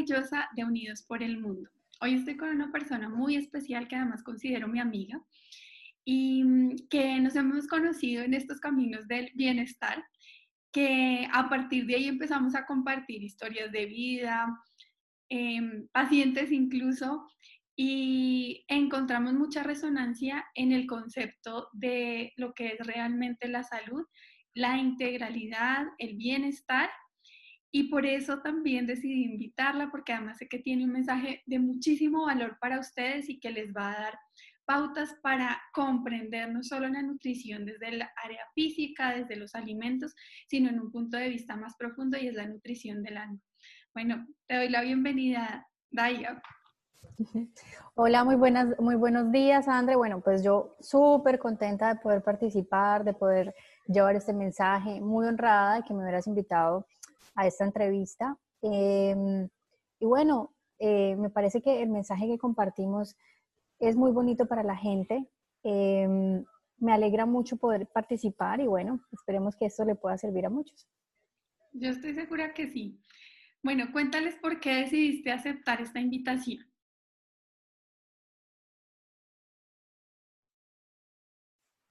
maravillosa de Unidos por el Mundo. Hoy estoy con una persona muy especial que además considero mi amiga y mm, que nos hemos conocido en estos caminos del bienestar, que a partir de ahí empezamos a compartir historias de vida, em, pacientes incluso, y encontramos mucha resonancia en el concepto de lo que es realmente la salud, la integralidad, el bienestar. Y por eso también decidí invitarla, porque además sé que tiene un mensaje de muchísimo valor para ustedes y que les va a dar pautas para comprender no solo la nutrición desde el área física, desde los alimentos, sino en un punto de vista más profundo y es la nutrición del alma. Bueno, te doy la bienvenida, Daya. Hola, muy, buenas, muy buenos días, Andre. Bueno, pues yo súper contenta de poder participar, de poder llevar este mensaje, muy honrada de que me hubieras invitado a esta entrevista. Em, y bueno, eh, me parece que el mensaje que compartimos es muy bonito para la gente. Em, me alegra mucho poder participar y bueno, esperemos que esto le pueda servir a muchos. Yo estoy segura que sí. Bueno, cuéntales por qué decidiste aceptar esta invitación.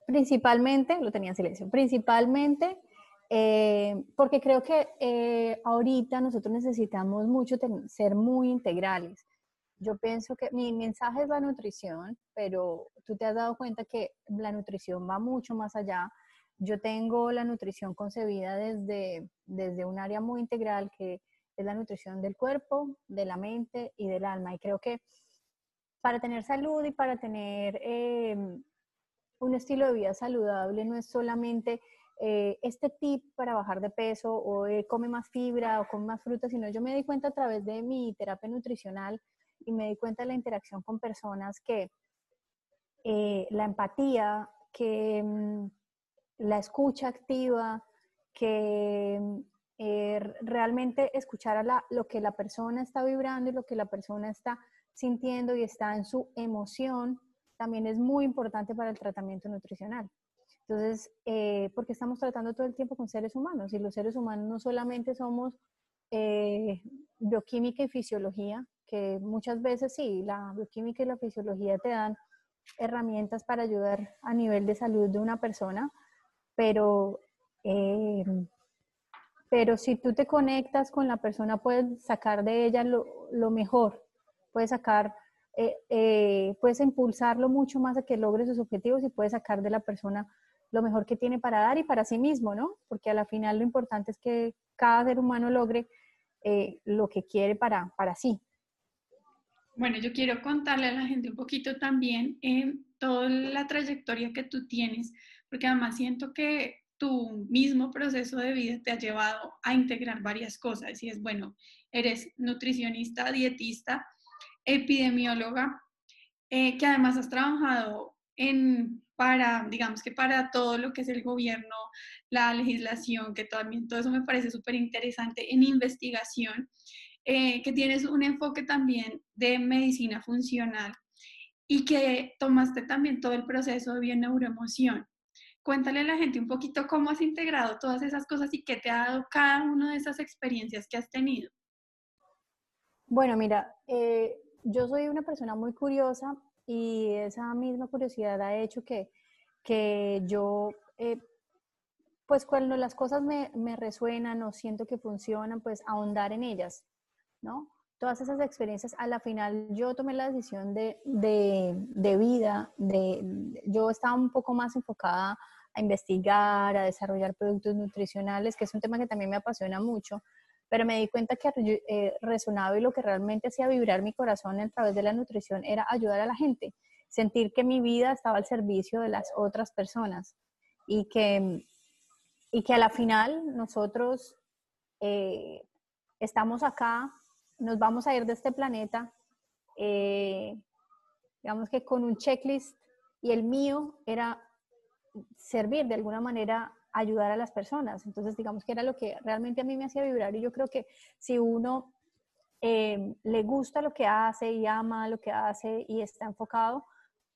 Principalmente, lo tenía en silencio, principalmente eh, porque creo que eh, ahorita nosotros necesitamos mucho ser muy integrales. Yo pienso que mi mensaje es la nutrición, pero tú te has dado cuenta que la nutrición va mucho más allá. Yo tengo la nutrición concebida desde, desde un área muy integral que es la nutrición del cuerpo, de la mente y del alma. Y creo que para tener salud y para tener eh, un estilo de vida saludable no es solamente eh, este tip para bajar de peso o eh, come más fibra o come más fruta, sino yo me di cuenta a través de mi terapia nutricional y me di cuenta de la interacción con personas que eh, la empatía, que mm, la escucha activa, que mm, realmente escuchar a lo que la persona está vibrando y lo que la persona está sintiendo y está en su emoción, también es muy importante para el tratamiento nutricional. Entonces, eh, porque estamos tratando todo el tiempo con seres humanos y los seres humanos no solamente somos eh, bioquímica y fisiología, que muchas veces sí, la bioquímica y la fisiología te dan herramientas para ayudar a nivel de salud de una persona, pero, eh, pero si tú te conectas con la persona, puedes sacar de ella lo, lo mejor, puedes sacar puedes impulsarlo mucho más a que logre sus objetivos y puedes sacar de la persona lo mejor que tiene para dar y para sí mismo, ¿no? Porque a la final lo importante es que cada ser humano logre eh, lo que quiere para, para sí. Bueno, yo quiero contarle a la gente un poquito también en toda la trayectoria que tú tienes, porque además siento que tu mismo proceso de vida te ha llevado a integrar varias cosas. Y es, bueno, eres nutricionista, dietista, epidemióloga, eh, que además has trabajado para, digamos que para todo lo que es el gobierno, la legislación, que también todo eso me parece súper interesante, en investigación, eh, que tienes un enfoque también de medicina funcional y que tomaste también todo el proceso de bio-neuroemoción. Cuéntale a la gente un poquito cómo has integrado todas esas cosas y qué te ha dado cada una de esas experiencias que has tenido. Bueno, mira, eh, yo soy una persona muy curiosa y esa misma curiosidad ha hecho que, que yo, eh, pues cuando las cosas me, me, resuenan o siento que funcionan, pues ahondar en ellas, ¿no? Todas esas experiencias, a la final yo tomé la decisión de, de, de vida, de, yo estaba un poco más enfocada a investigar, a desarrollar productos nutricionales, que es un tema que también me apasiona mucho, pero me di cuenta que eh, resonaba y lo que realmente hacía vibrar mi corazón a través de la nutrición era ayudar a la gente, sentir que mi vida estaba al servicio de las otras personas y que, y que a la final nosotros eh, estamos acá, nos vamos a ir de este planeta, eh, digamos que con un checklist y el mío era servir de alguna manera ayudar a las personas. Entonces, digamos que era lo que realmente a mí me hacía vibrar y yo creo que si uno eh, le gusta lo que hace y ama lo que hace y está enfocado,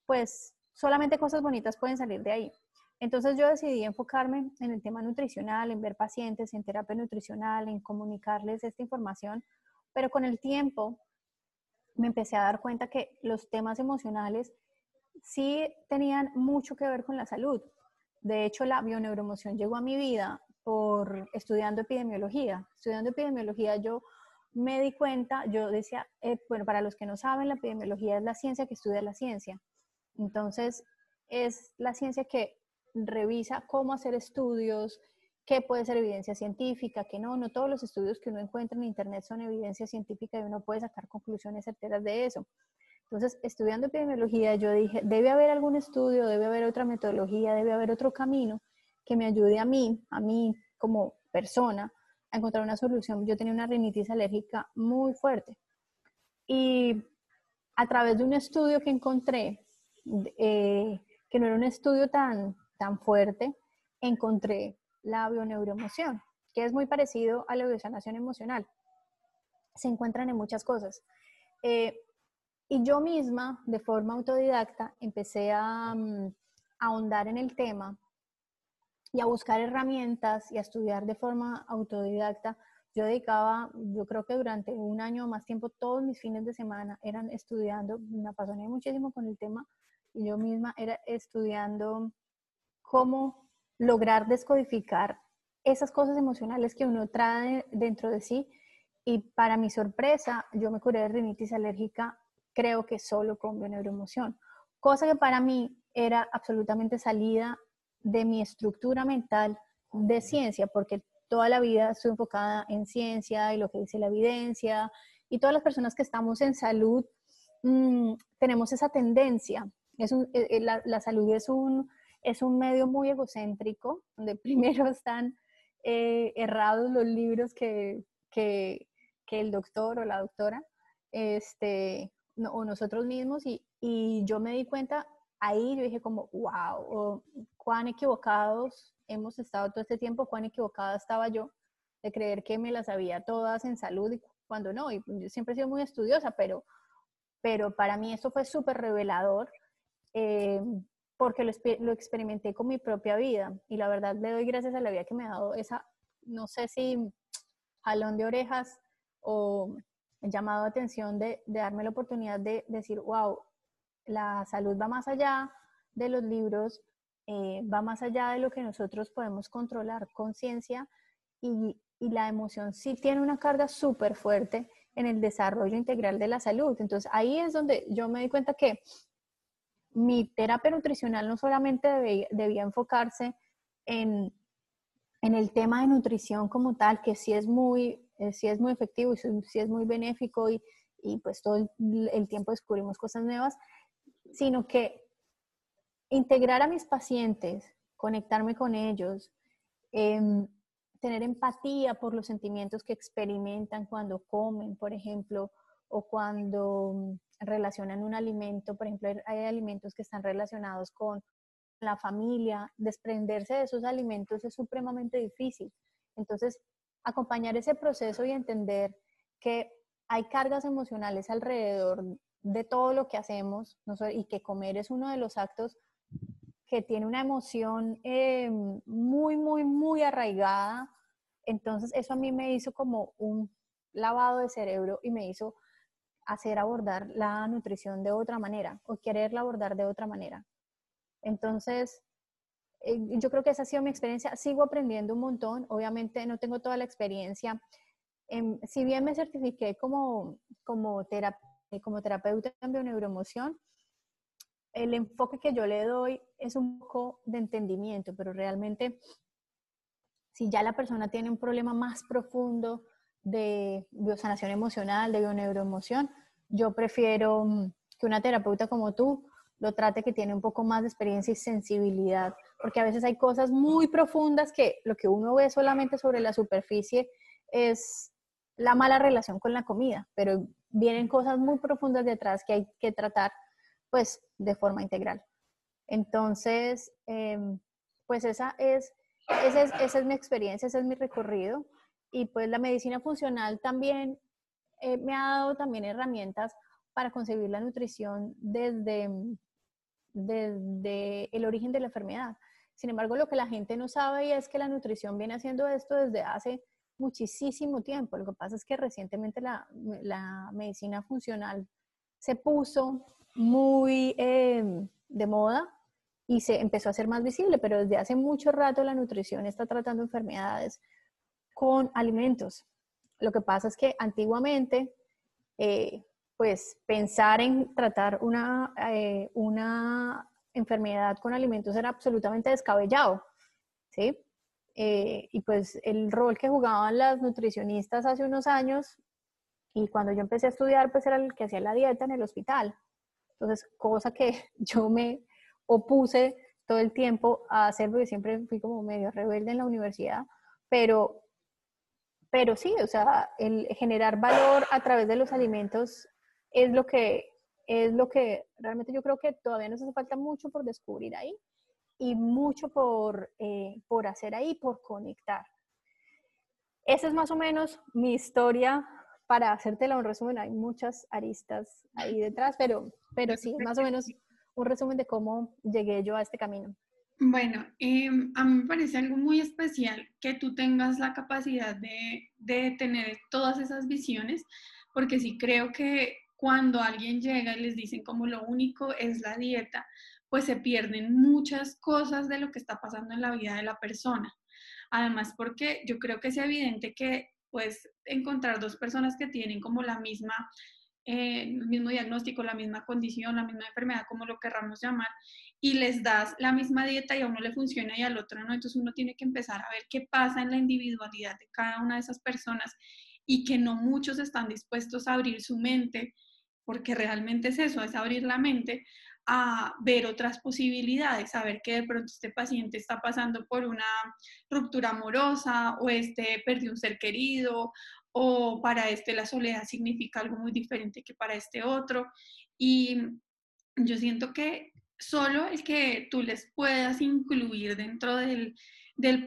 pues solamente cosas bonitas pueden salir de ahí. Entonces yo decidí enfocarme en el tema nutricional, en ver pacientes, en terapia nutricional, en comunicarles esta información, pero con el tiempo me empecé a dar cuenta que los temas emocionales sí tenían mucho que ver con la salud. De hecho, la bioneuroemoción llegó a mi vida por estudiando epidemiología. Estudiando epidemiología yo me di cuenta, yo decía, eh, bueno, para los que no saben, la epidemiología es la ciencia que estudia la ciencia. Entonces, es la ciencia que revisa cómo hacer estudios, qué puede ser evidencia científica, qué no. No todos los estudios que uno encuentra en Internet son evidencia científica y uno puede sacar conclusiones certeras de eso. Entonces, estudiando epidemiología, yo dije, debe haber algún estudio, debe haber otra metodología, debe haber otro camino que me ayude a mí, a mí como persona, a encontrar una solución. Yo tenía una rinitis alérgica muy fuerte. Y a través de un estudio que encontré, eh, que no era un estudio tan, tan fuerte, encontré la bioneuroemoción, que es muy parecido a la biosanación emocional. Se encuentran en muchas cosas. Eh, y yo misma, de forma autodidacta, empecé a, mm, a ahondar en el tema y a buscar herramientas y a estudiar de forma autodidacta. Yo dedicaba, yo creo que durante un año o más tiempo, todos mis fines de semana eran estudiando, me apasioné muchísimo con el tema y yo misma era estudiando cómo lograr descodificar esas cosas emocionales que uno trae dentro de sí. Y para mi sorpresa, yo me curé de rinitis alérgica, creo que solo con neuroemoción, cosa que para mí era absolutamente salida de mi estructura mental de ciencia, porque toda la vida estoy enfocada en ciencia y lo que dice la evidencia, y todas las personas que estamos en salud mm, tenemos esa tendencia. Es eh, eh, la, salud es un, es un medio muy egocéntrico, donde primero están eh, errados los libros que, que, que, el doctor o la doctora, este, o nosotros mismos, y, yo me di cuenta ahí yo dije como, wow, cuán equivocados hemos estado todo este tiempo, cuán equivocada estaba yo de creer que me las sabía todas en salud y cuando no. Y yo siempre he sido muy estudiosa, pero, pero para mí esto fue súper revelador eh, porque lo, lo, experimenté con mi propia vida y la verdad le doy gracias a la vida que me ha dado esa, no sé si jalón de orejas o llamado de atención de, de darme la oportunidad de decir, wow, la salud va más allá de los libros, eh, va más allá de lo que nosotros podemos controlar con ciencia y, la emoción sí tiene una carga súper fuerte en el desarrollo integral de la salud. Entonces ahí es donde yo me di cuenta que mi terapia nutricional no solamente debía, enfocarse en, el tema de nutrición como tal, que sí es muy, eh, sí es muy efectivo y sí es muy benéfico y, y pues todo el tiempo descubrimos cosas nuevas, sino que integrar a mis pacientes, conectarme con ellos, em, tener empatía por los sentimientos que experimentan cuando comen, por ejemplo, o cuando relacionan un alimento, por ejemplo, hay alimentos que están relacionados con la familia, desprenderse de esos alimentos es supremamente difícil. Entonces, acompañar ese proceso y entender que hay cargas emocionales alrededor de todo lo que hacemos y que comer es uno de los actos que tiene una emoción eh, muy, muy, muy arraigada. Entonces eso a mí me hizo como un lavado de cerebro y me hizo hacer abordar la nutrición de otra manera o quererla abordar de otra manera. Entonces, eh, yo creo que esa ha sido mi experiencia. Sigo aprendiendo un montón. Obviamente no tengo toda la experiencia. Em, si bien me certifiqué como, como terapeuta, eh, como terapeuta en bioneuroemoción, el enfoque que yo le doy es un poco de entendimiento, pero realmente si ya la persona tiene un problema más profundo de biosanación emocional, de bioneuroemoción, yo prefiero mm, que una terapeuta como tú lo trate que tiene un poco más de experiencia y sensibilidad, porque a veces hay cosas muy profundas que lo que uno ve solamente sobre la superficie es la mala relación con la comida, pero vienen cosas muy profundas detrás que hay que tratar pues de forma integral. Entonces, em, pues esa es, esa es, esa es mi experiencia, ese es mi recorrido y pues la medicina funcional también eh, me ha dado también herramientas para concebir la nutrición desde, desde el origen de la enfermedad. Sin embargo, lo que la gente no sabe es que la nutrición viene haciendo esto desde hace muchísimo tiempo. Lo que pasa es que recientemente la, medicina funcional se puso muy em, de moda y se empezó a ser más visible, pero desde hace mucho rato la nutrición está tratando enfermedades con alimentos. Lo que pasa es que antiguamente, eh, pues pensar en tratar una, eh, una enfermedad con alimentos era absolutamente descabellado, ¿sí? Eh, y pues el rol que jugaban las nutricionistas hace unos años y cuando yo empecé a estudiar, pues era el que hacía la dieta en el hospital. Entonces, cosa que yo me opuse todo el tiempo a hacer, porque siempre fui como medio rebelde en la universidad, pero, pero sí, o sea, el generar valor a través de los alimentos es lo que, es lo que realmente yo creo que todavía nos hace falta mucho por descubrir ahí y mucho por, eh, por hacer ahí, por conectar. Esa es más o menos mi historia para hacértela un resumen. Hay muchas aristas ahí detrás, pero, pero sí, más o menos un resumen de cómo llegué yo a este camino. Bueno, em, a mí me parece algo muy especial que tú tengas la capacidad de, de tener todas esas visiones, porque sí creo que cuando alguien llega y les dicen como lo único es la dieta, pues se pierden muchas cosas de lo que está pasando en la vida de la persona. Además, porque yo creo que es evidente que pues encontrar dos personas que tienen como la misma, eh, el mismo diagnóstico, la misma condición, la misma enfermedad, como lo querramos llamar, y les das la misma dieta y a uno le funciona y al otro no, entonces uno tiene que empezar a ver qué pasa en la individualidad de cada una de esas personas y que no muchos están dispuestos a abrir su mente, porque realmente es eso, es abrir la mente a ver otras posibilidades, a ver que de pronto este paciente está pasando por una ruptura amorosa o este perdió un ser querido o para este la soledad significa algo muy diferente que para este otro. Y yo siento que solo el que tú les puedas incluir dentro del,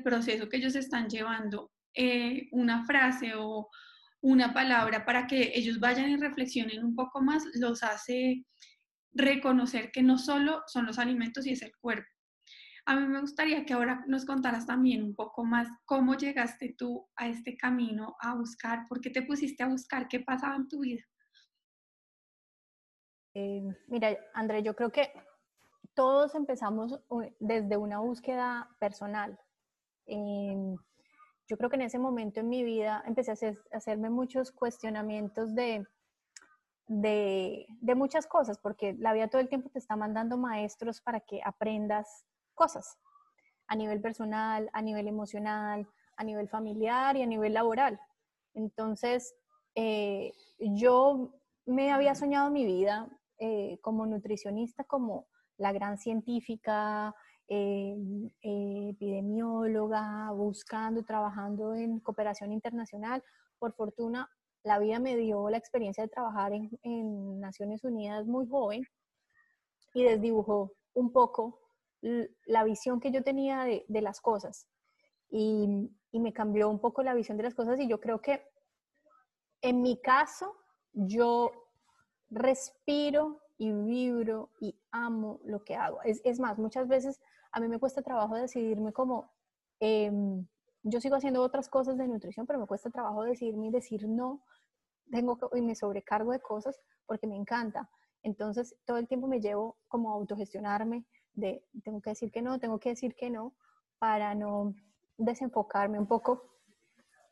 proceso que ellos están llevando eh, una frase o una palabra para que ellos vayan y reflexionen un poco más, los hace reconocer que no solo son los alimentos y es el cuerpo. A mí me gustaría que ahora nos contaras también un poco más cómo llegaste tú a este camino a buscar, por qué te pusiste a buscar, qué pasaba en tu vida. Eh, mira, André, yo creo que todos empezamos desde una búsqueda personal. Em, yo creo que en ese momento en mi vida empecé a hacerme muchos cuestionamientos de de, muchas cosas, porque la vida todo el tiempo te está mandando maestros para que aprendas cosas a nivel personal, a nivel emocional, a nivel familiar y a nivel laboral. Entonces, eh, yo me había soñado mi vida eh, como nutricionista, como la gran científica, eh, epidemióloga, buscando, trabajando en cooperación internacional. Por fortuna, la vida me dio la experiencia de trabajar en, Naciones Unidas muy joven y desdibujó un poco la visión que yo tenía de, las cosas y, me cambió un poco la visión de las cosas y yo creo que en mi caso yo respiro y vibro y amo lo que hago. Es, más, muchas veces a mí me cuesta trabajo decidirme como, em, yo sigo haciendo otras cosas de nutrición, pero me cuesta trabajo decidirme y decir no, tengo y me sobrecargo de cosas porque me encanta. Entonces, todo el tiempo me llevo como a autogestionarme de tengo que decir que no, tengo que decir que no, para no desenfocarme un poco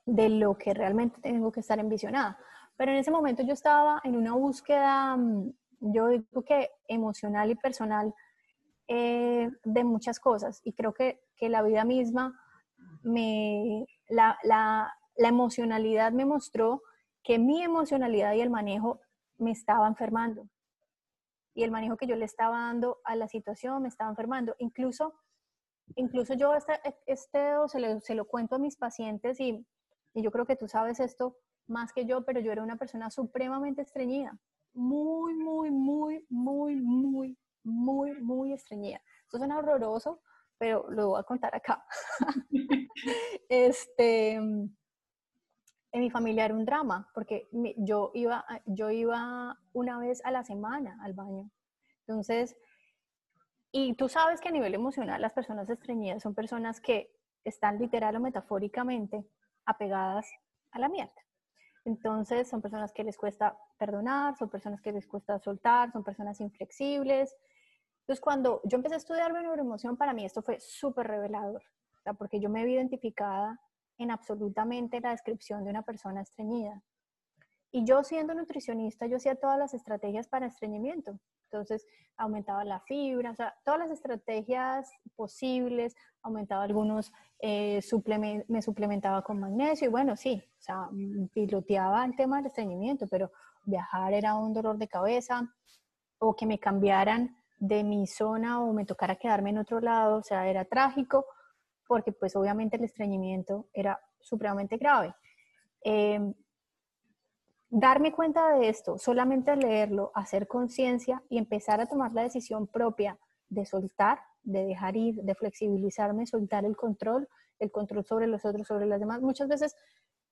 de lo que realmente tengo que estar envisionada. Pero en ese momento yo estaba en una búsqueda, mm, yo digo que emocional y personal, eh, de muchas cosas. Y creo que, que la vida misma, me, la, la, la emocionalidad me mostró que mi emocionalidad y el manejo me estaba enfermando. Y el manejo que yo le estaba dando a la situación me estaba enfermando. Incluso, incluso yo este, este se, lo, se lo cuento a mis pacientes y, y yo creo que tú sabes esto más que yo, pero yo era una persona supremamente estreñida. Muy, muy, muy, muy, muy, muy, muy estreñida. Esto suena horroroso, pero lo voy a contar acá. este, en mi familia era un drama, porque yo iba, yo iba una vez a la semana al baño. Entonces, Y tú sabes que a nivel emocional las personas estreñidas son personas que están literal o metafóricamente apegadas a la mierda. Entonces son personas que les cuesta perdonar, son personas que les cuesta soltar, son personas inflexibles. Entonces cuando yo empecé a estudiar neuroemoción, para mí esto fue súper revelador, porque yo me vi identificada en absolutamente la descripción de una persona estreñida. Y yo siendo nutricionista, yo hacía todas las estrategias para estreñimiento. Entonces, aumentaba la fibra, o sea, todas las estrategias posibles, aumentaba algunos, eh, me suplementaba con magnesio y bueno, sí, o sea, piloteaba el tema del estreñimiento, pero viajar era un dolor de cabeza o que me cambiaran de mi zona o me tocara quedarme en otro lado, o sea, era trágico porque pues obviamente el estreñimiento era supremamente grave. Eh, darme cuenta de esto, solamente leerlo, hacer conciencia y empezar a tomar la decisión propia de soltar, de dejar ir, de flexibilizarme, soltar el control, el control sobre los otros, sobre las demás. Muchas veces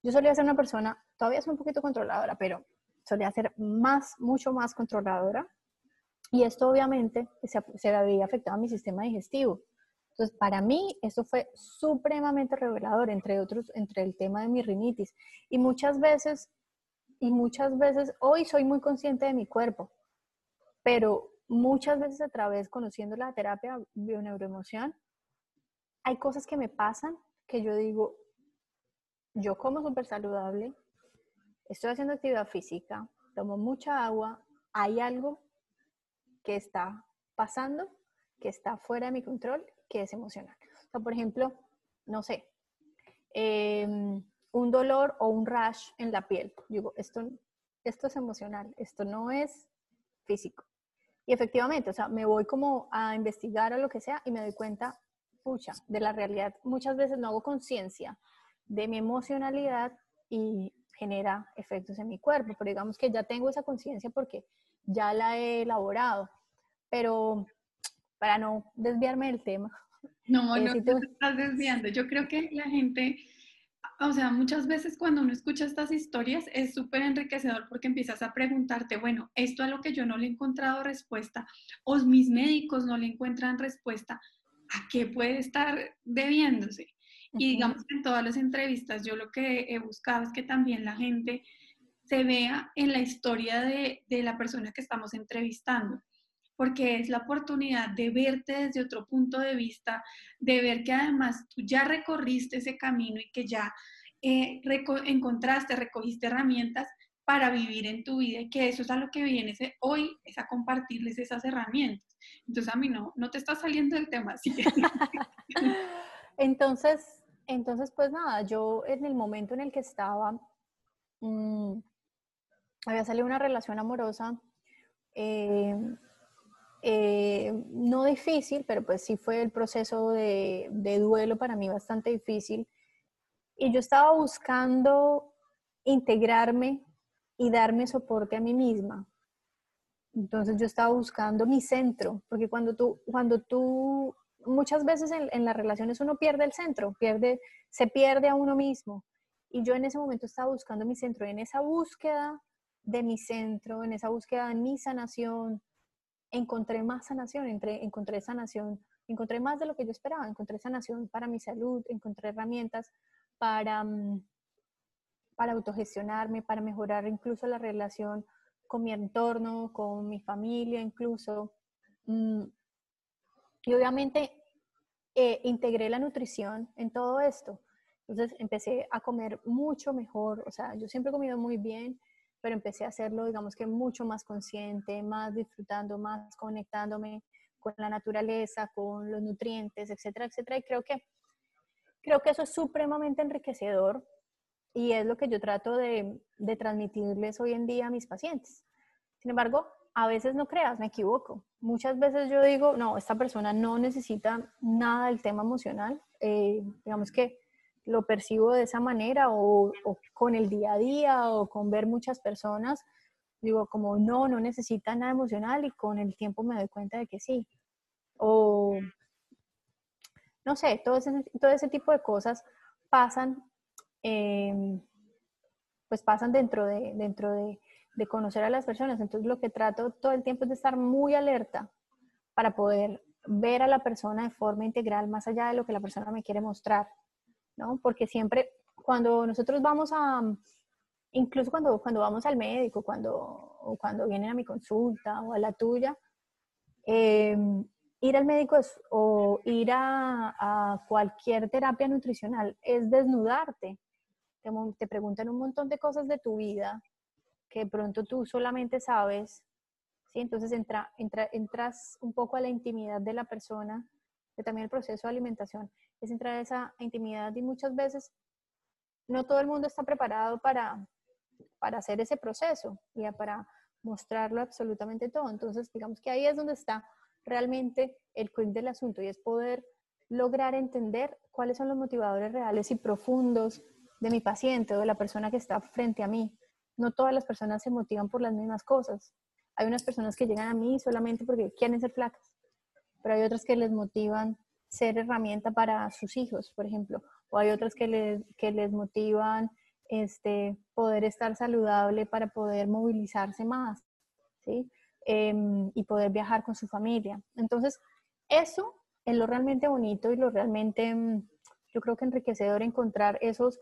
yo solía ser una persona, todavía soy un poquito controladora, pero solía ser más, mucho más controladora. Y esto obviamente se, se había afectado a mi sistema digestivo. Entonces, para mí, eso fue supremamente revelador, entre otros, entre el tema de mi rinitis. Y muchas veces y muchas veces, hoy soy muy consciente de mi cuerpo, pero muchas veces a través, conociendo la terapia bioneuroemoción, hay cosas que me pasan que yo digo, yo como súper saludable, estoy haciendo actividad física, tomo mucha agua, hay algo que está pasando, que está fuera de mi control, que es emocional. Por ejemplo, no sé, eh, un dolor o un rash en la piel. Digo, esto, esto es emocional, esto no es físico. Y efectivamente, o sea, me voy como a investigar o lo que sea y me doy cuenta, pucha, de la realidad. Muchas veces no hago conciencia de mi emocionalidad y genera efectos en mi cuerpo, pero digamos que ya tengo esa conciencia porque ya la he elaborado. Pero para no desviarme del tema. No, no te estás desviando. Yo creo que la gente o sea, muchas veces cuando uno escucha estas historias es súper enriquecedor porque empiezas a preguntarte, bueno, esto a lo que yo no le he encontrado respuesta o mis médicos no le encuentran respuesta, ¿a qué puede estar debiéndose? Y digamos que en todas las entrevistas yo lo que he buscado es que también la gente se vea en la historia de, de la persona que estamos entrevistando porque es la oportunidad de verte desde otro punto de vista, de ver que además tú ya recorriste ese camino y que ya eh, encontraste, recogiste herramientas para vivir en tu vida y que eso es a lo que vienes hoy, es a compartirles esas herramientas. Entonces a mí no, no te está saliendo del tema. Así entonces, entonces, pues nada, yo en el momento en el que estaba, mm, había salido una relación amorosa. Eh, eh, no difícil, pero pues sí fue el proceso de, duelo para mí bastante difícil. Y yo estaba buscando integrarme y darme soporte a mí misma. Entonces yo estaba buscando mi centro, porque cuando tú, cuando tú, muchas veces en, las relaciones uno pierde el centro, pierde, se pierde a uno mismo. Y yo en ese momento estaba buscando mi centro, en esa búsqueda de mi centro, en esa búsqueda de mi sanación, encontré más sanación, encontré, sanación, encontré más de lo que yo esperaba, encontré sanación para mi salud, encontré herramientas para, mm, para autogestionarme, para mejorar incluso la relación con mi entorno, con mi familia incluso. Mm, y obviamente eh, integré la nutrición en todo esto. Entonces empecé a comer mucho mejor, o sea, yo siempre he comido muy bien, pero empecé a hacerlo, digamos que mucho más consciente, más disfrutando, más conectándome con la naturaleza, con los nutrientes, etcétera, etcétera. Y creo que, creo que eso es supremamente enriquecedor y es lo que yo trato de, de transmitirles hoy en día a mis pacientes. Sin embargo, a veces no creas, me equivoco. Muchas veces yo digo, no, esta persona no necesita nada del tema emocional. Eh, digamos que lo percibo de esa manera o, con el día a día o con ver muchas personas, digo como no, no necesita nada emocional y con el tiempo me doy cuenta de que sí. O no sé, todo ese, todo ese tipo de cosas pasan, em, pues pasan dentro, de, dentro de, conocer a las personas. Entonces lo que trato todo el tiempo es de estar muy alerta para poder ver a la persona de forma integral más allá de lo que la persona me quiere mostrar, ¿no? Porque siempre cuando nosotros vamos a, incluso cuando, cuando vamos al médico, cuando, cuando vienen a mi consulta o a la tuya, eh, ir al médico o ir a, cualquier terapia nutricional es desnudarte. Te, te preguntan un montón de cosas de tu vida que pronto tú solamente sabes ¿sí? Entonces entra, entra, entras un poco a la intimidad de la persona, que también el proceso de alimentación es entrar a esa intimidad y muchas veces no todo el mundo está preparado para, para hacer ese proceso y para mostrarlo absolutamente todo. Entonces, digamos que ahí es donde está realmente el quick del asunto y es poder lograr entender cuáles son los motivadores reales y profundos de mi paciente o de la persona que está frente a mí. No todas las personas se motivan por las mismas cosas. Hay unas personas que llegan a mí solamente porque quieren ser flacas, pero hay otras que les motivan ser herramienta para sus hijos, por ejemplo, o hay otras que les, que les motivan este, poder estar saludable para poder movilizarse más, ¿sí? Em, y poder viajar con su familia. Entonces, eso es lo realmente bonito y lo realmente, mm, yo creo que enriquecedor encontrar esos,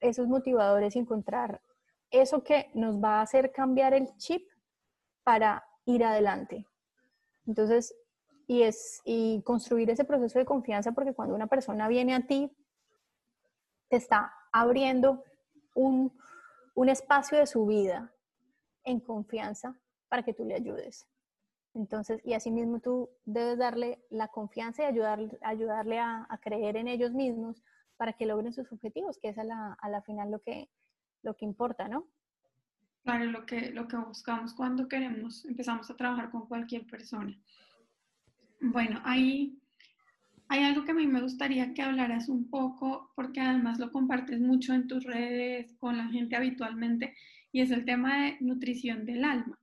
esos motivadores y encontrar eso que nos va a hacer cambiar el chip para ir adelante. Entonces, y es y construir ese proceso de confianza porque cuando una persona viene a ti te está abriendo un, un espacio de su vida en confianza para que tú le ayudes. Entonces, y asimismo tú debes darle la confianza y ayudar, ayudarle a, creer en ellos mismos para que logren sus objetivos, que es a la, a la final lo que, lo que importa, ¿no? Claro, lo que, lo que buscamos cuando queremos, empezamos a trabajar con cualquier persona. Bueno, ahí hay algo que a mí me gustaría que hablaras un poco, porque además lo compartes mucho en tus redes con la gente habitualmente, y es el tema de nutrición del alma.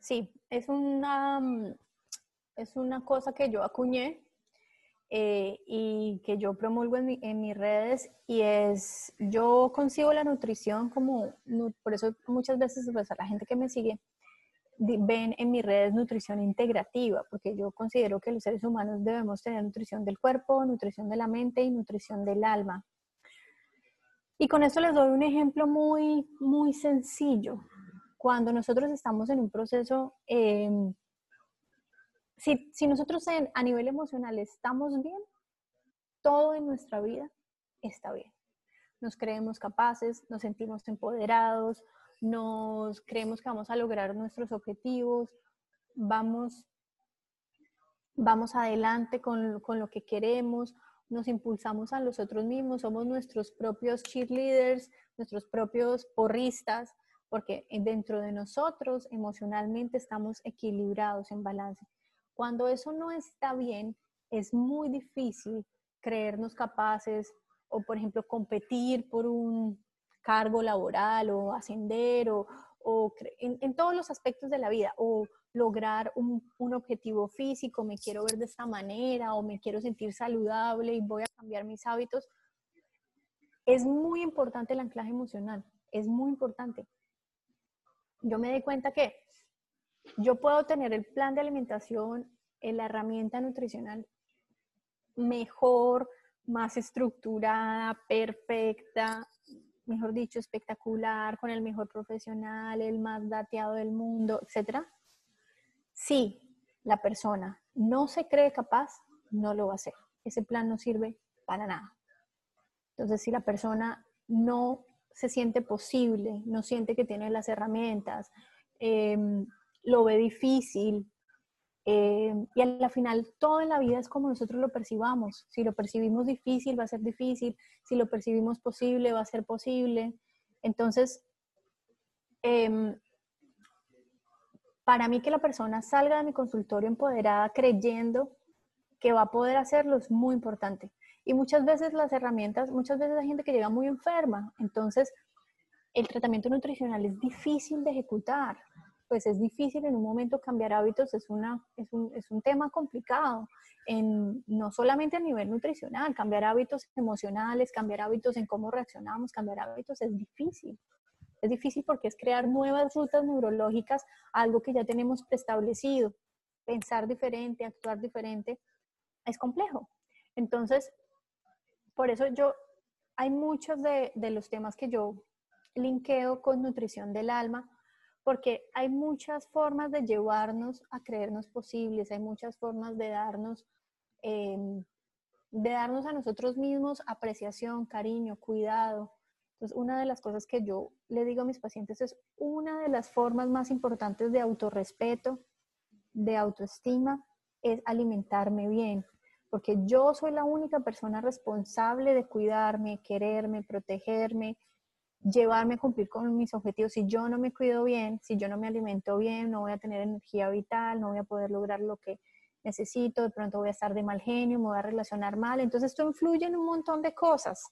Sí, es una, es una cosa que yo acuñé eh, y que yo promulgo en, mis redes y es, yo concibo la nutrición como, por eso muchas veces pues, a la gente que me sigue ven en mis redes nutrición integrativa, porque yo considero que los seres humanos debemos tener nutrición del cuerpo, nutrición de la mente y nutrición del alma. Y con eso les doy un ejemplo muy, muy sencillo. Cuando nosotros estamos en un proceso eh, si, nosotros a nivel emocional estamos bien, todo en nuestra vida está bien. Nos creemos capaces, nos sentimos empoderados, nos creemos que vamos a lograr nuestros objetivos, vamos, vamos adelante con, con lo que queremos, nos impulsamos a nosotros mismos, somos nuestros propios cheerleaders, nuestros propios porristas, porque dentro de nosotros emocionalmente estamos equilibrados en balance. Cuando eso no está bien, es muy difícil creernos capaces o, por ejemplo, competir por un cargo laboral o ascender o, en, todos los aspectos de la vida o lograr un, un, objetivo físico, me quiero ver de esta manera o me quiero sentir saludable y voy a cambiar mis hábitos. Es muy importante el anclaje emocional, es muy importante. Yo me di cuenta que yo puedo tener el plan de alimentación, la herramienta nutricional mejor, más estructurada, perfecta, mejor dicho, espectacular, con el mejor profesional, el más dateado del mundo, etc. Si la persona no se cree capaz, no lo va a hacer. Ese plan no sirve para nada. Entonces, si la persona no se siente posible, no siente que tiene las herramientas, em, lo ve difícil eh, y al final todo en la vida es como nosotros lo percibamos. Si lo percibimos difícil, va a ser difícil. Si lo percibimos posible, va a ser posible. Entonces, em, para mí que la persona salga de mi consultorio empoderada creyendo que va a poder hacerlo es muy importante. Y muchas veces las herramientas, muchas veces hay gente que llega muy enferma. Entonces, el tratamiento nutricional es difícil de ejecutar pues es difícil en un momento cambiar hábitos, es, una, es, un, es un tema complicado, en, no solamente a nivel nutricional, cambiar hábitos emocionales, cambiar hábitos en cómo reaccionamos, cambiar hábitos es difícil. Es difícil porque es crear nuevas rutas neurológicas, algo que ya tenemos preestablecido. pensar diferente, actuar diferente, es complejo. Entonces, por eso yo, hay muchos de, de los temas que yo linkeo con nutrición del alma, porque hay muchas formas de llevarnos a creernos posibles, hay muchas formas de darnos, em, de darnos a nosotros mismos apreciación, cariño, cuidado. Entonces, una de las cosas que yo le digo a mis pacientes es una de las formas más importantes de autorrespeto, de autoestima, es alimentarme bien, porque yo soy la única persona responsable de cuidarme, quererme, protegerme, llevarme a cumplir con mis objetivos. Si yo no me cuido bien, si yo no me alimento bien, no voy a tener energía vital, no voy a poder lograr lo que necesito, de pronto voy a estar de mal genio, me voy a relacionar mal. Entonces esto influye en un montón de cosas.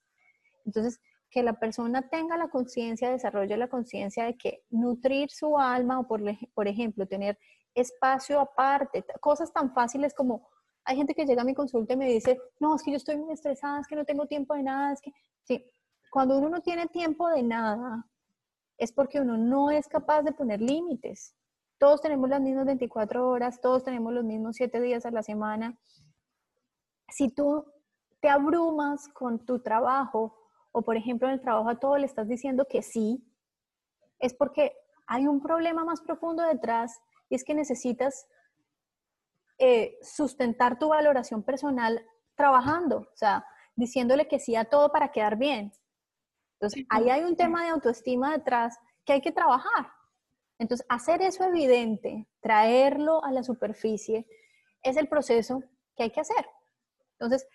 Entonces, que la persona tenga la conciencia, desarrolle la conciencia de que nutrir su alma o, por, por ejemplo, tener espacio aparte, cosas tan fáciles como hay gente que llega a mi consulta y me dice, no, es que yo estoy muy estresada, es que no tengo tiempo de nada, es que, sí, cuando uno no tiene tiempo de nada, es porque uno no es capaz de poner límites. Todos tenemos las mismas 24 horas, todos tenemos los mismos 7 días a la semana. Si tú te abrumas con tu trabajo, o por ejemplo en el trabajo a todo le estás diciendo que sí, es porque hay un problema más profundo detrás y es que necesitas eh, sustentar tu valoración personal trabajando, o sea, diciéndole que sí a todo para quedar bien. Entonces, ahí hay un tema de autoestima detrás que hay que trabajar. Entonces, hacer eso evidente, traerlo a la superficie, es el proceso que hay que hacer. Entonces,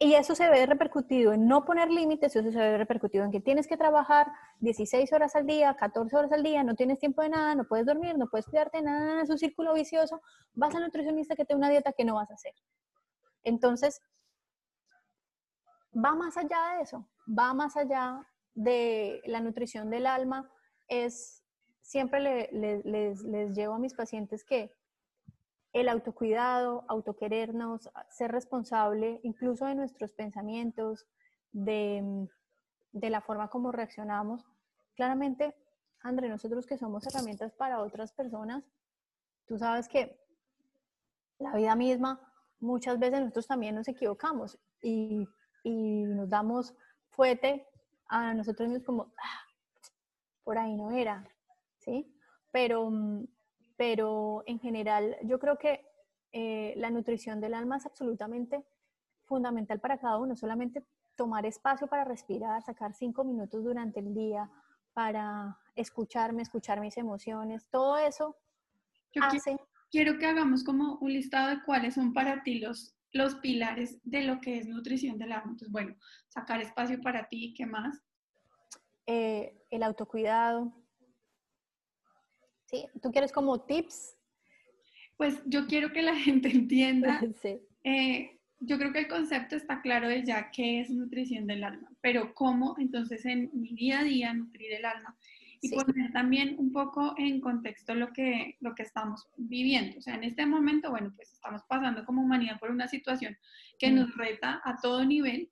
y eso se ve repercutido en no poner límites, eso se ve repercutido en que tienes que trabajar 16 horas al día, 14 horas al día, no tienes tiempo de nada, no puedes dormir, no puedes cuidarte nada, es un círculo vicioso, vas al nutricionista que te da una dieta que no vas a hacer. Entonces, va más allá de eso, va más allá de la nutrición del alma es, siempre les, llevo a mis pacientes que el autocuidado, autoquerernos, ser responsable incluso de nuestros pensamientos, de, de la forma como reaccionamos. Claramente, André, nosotros que somos herramientas para otras personas, tú sabes que la vida misma, muchas veces nosotros también nos equivocamos y, y nos damos fuerte a nosotros mismos como, ah, por ahí no era, ¿sí? Pero, pero en general yo creo que eh, la nutrición del alma es absolutamente fundamental para cada uno, solamente tomar espacio para respirar, sacar cinco minutos durante el día para escucharme, escuchar mis emociones, todo eso yo hace... Quiero, que hagamos como un listado de cuáles son para ti los, los pilares de lo que es nutrición del alma. Entonces, bueno, sacar espacio para ti, ¿qué más? Eh, el autocuidado. ¿Sí? ¿Tú quieres como tips? Pues yo quiero que la gente entienda. Sí. Eh, yo creo que el concepto está claro de ya qué es nutrición del alma, pero cómo entonces en mi día a día nutrir el alma y poner también un poco en contexto lo que, lo que estamos viviendo. O sea, en este momento, bueno, pues estamos pasando como humanidad por una situación que mm. nos reta a todo nivel,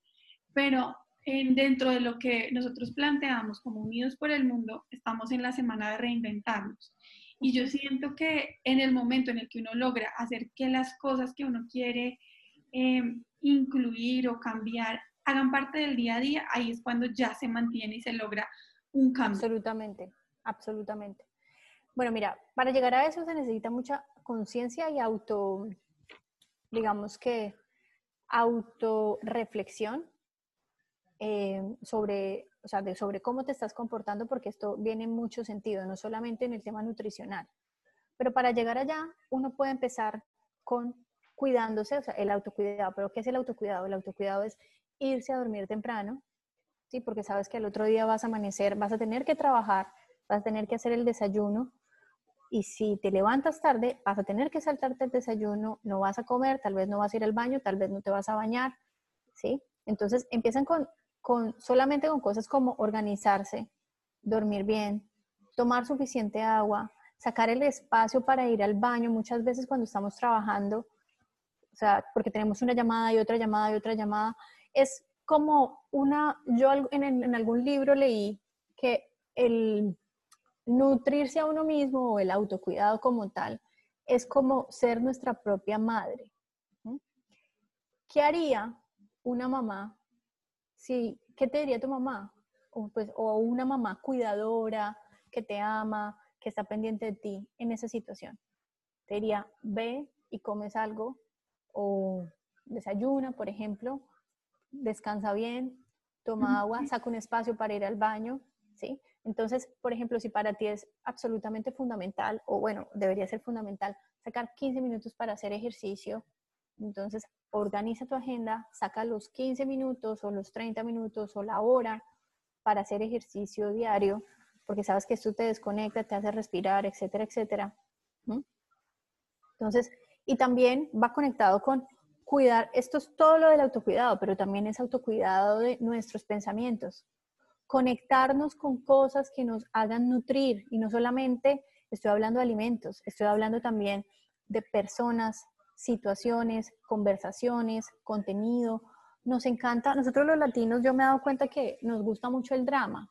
pero dentro de lo que nosotros planteamos como Unidos por el Mundo, estamos en la semana de reinventarnos. Y yo siento que en el momento en el que uno logra hacer que las cosas que uno quiere eh, incluir o cambiar hagan parte del día a día, ahí es cuando ya se mantiene y se logra un cambio. Absolutamente, absolutamente. Bueno, mira, para llegar a eso se necesita mucha conciencia y auto, digamos que autorreflexión eh, sobre, o sea, de, sobre cómo te estás comportando, porque esto viene en mucho sentido, no solamente en el tema nutricional. Pero para llegar allá, uno puede empezar con cuidándose, o sea, el autocuidado. ¿Pero qué es el autocuidado? El autocuidado es irse a dormir temprano, ¿sí? Porque sabes que al otro día vas a amanecer, vas a tener que trabajar, vas a tener que hacer el desayuno, y si te levantas tarde, vas a tener que saltarte el desayuno, no vas a comer, tal vez no vas a ir al baño, tal vez no te vas a bañar, ¿sí? Entonces empiezan con solamente con cosas como organizarse, dormir bien, tomar suficiente agua, sacar el espacio para ir al baño. Muchas veces cuando estamos trabajando, o sea, porque tenemos una llamada y otra llamada y otra llamada, es como una, yo en, algún libro leí que el nutrirse a uno mismo o el autocuidado como tal es como ser nuestra propia madre. ¿Qué haría una mamá? Si, ¿Qué te diría tu mamá? O, pues, o una mamá cuidadora, que te ama, que está pendiente de ti en esa situación. Te diría, ve y comes algo, o desayuna, por ejemplo, descansa bien, toma agua, saca un espacio para ir al baño, ¿sí? Entonces, por ejemplo, si para ti es absolutamente fundamental, o bueno, debería ser fundamental, sacar 15 minutos para hacer ejercicio, entonces organiza tu agenda, saca los 15 minutos o los 30 minutos o la hora para hacer ejercicio diario, porque sabes que esto te desconecta, te hace respirar, etcétera, etcétera. Entonces, y también va conectado con cuidar, esto es todo lo del autocuidado, pero también es autocuidado de nuestros pensamientos conectarnos con cosas que nos hagan nutrir y no solamente estoy hablando de alimentos, estoy hablando también de personas, situaciones, conversaciones, contenido. Nos encanta, nosotros los latinos, yo me he dado cuenta que nos gusta mucho el drama.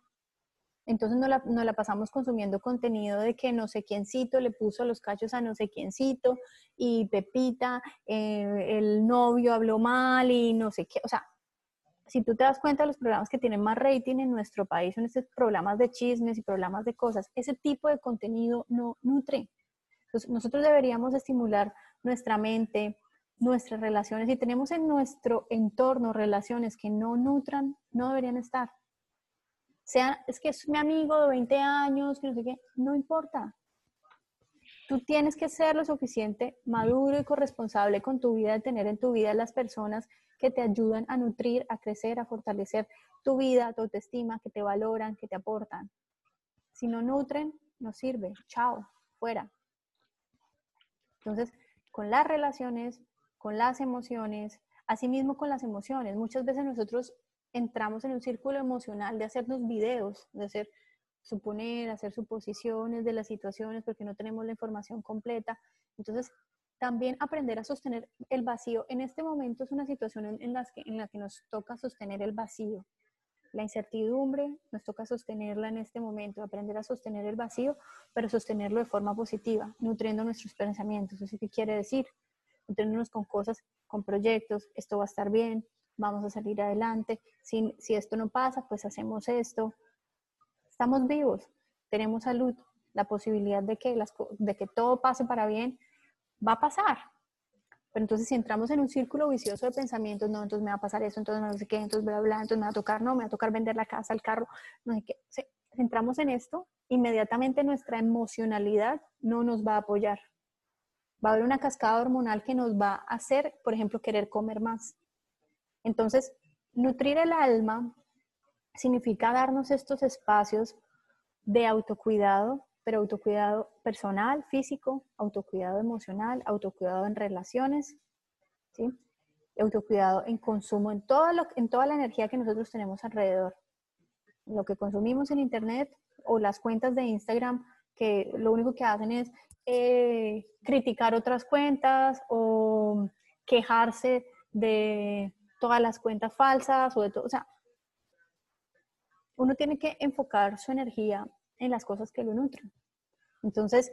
Entonces nos la, pasamos consumiendo contenido de que no sé quiéncito le puso los cachos a no sé quiéncito y Pepita, eh, el novio habló mal y no sé qué. O sea, si tú te das cuenta, los programas que tienen más rating en nuestro país son estos programas de chismes y programas de cosas. Ese tipo de contenido no nutre. Entonces, nosotros deberíamos estimular nuestra mente, nuestras relaciones. Si tenemos en nuestro entorno relaciones que no nutran, no deberían estar. Sea, es que es mi amigo de 20 años, que no sé qué, no importa. Tú tienes que ser lo suficiente maduro y corresponsable con tu vida, de tener en tu vida las personas que te ayudan a nutrir, a crecer, a fortalecer tu vida, tu autoestima, que te valoran, que te aportan. Si no nutren, no sirve. Chao, fuera. Entonces, con las relaciones, con las emociones, asimismo con las emociones, muchas veces nosotros entramos en un círculo emocional de hacernos videos, de hacer suponer, hacer suposiciones de las situaciones porque no tenemos la información completa. Entonces, también aprender a sostener el vacío. En este momento es una situación en, la que nos toca sostener el vacío. La incertidumbre nos toca sostenerla en este momento, aprender a sostener el vacío, pero sostenerlo de forma positiva, nutriendo nuestros pensamientos. ¿Eso qué quiere decir? Nutriéndonos con cosas, con proyectos, esto va a estar bien, vamos a salir adelante, si, si esto no pasa, pues hacemos esto. Estamos vivos, tenemos salud, la posibilidad de que, las, de que todo pase para bien va a pasar. Pero entonces si entramos en un círculo vicioso de pensamientos, no, entonces me va a pasar eso, entonces no sé qué, entonces bla, bla, entonces me va a tocar, no, me va a tocar vender la casa, el carro, no sé qué. Si entramos en esto, inmediatamente nuestra emocionalidad no nos va a apoyar. Va a haber una cascada hormonal que nos va a hacer, por ejemplo, querer comer más. Entonces, nutrir el alma significa darnos estos espacios de autocuidado, pero autocuidado personal, físico, autocuidado emocional, autocuidado en relaciones, ¿sí? autocuidado en consumo, en, toda la energía que nosotros tenemos alrededor. Lo que consumimos en Internet o las cuentas de Instagram que lo único que hacen es eh, criticar otras cuentas o quejarse de todas las cuentas falsas o de todo. O sea, uno tiene que enfocar su energía en las cosas que lo nutren. Entonces,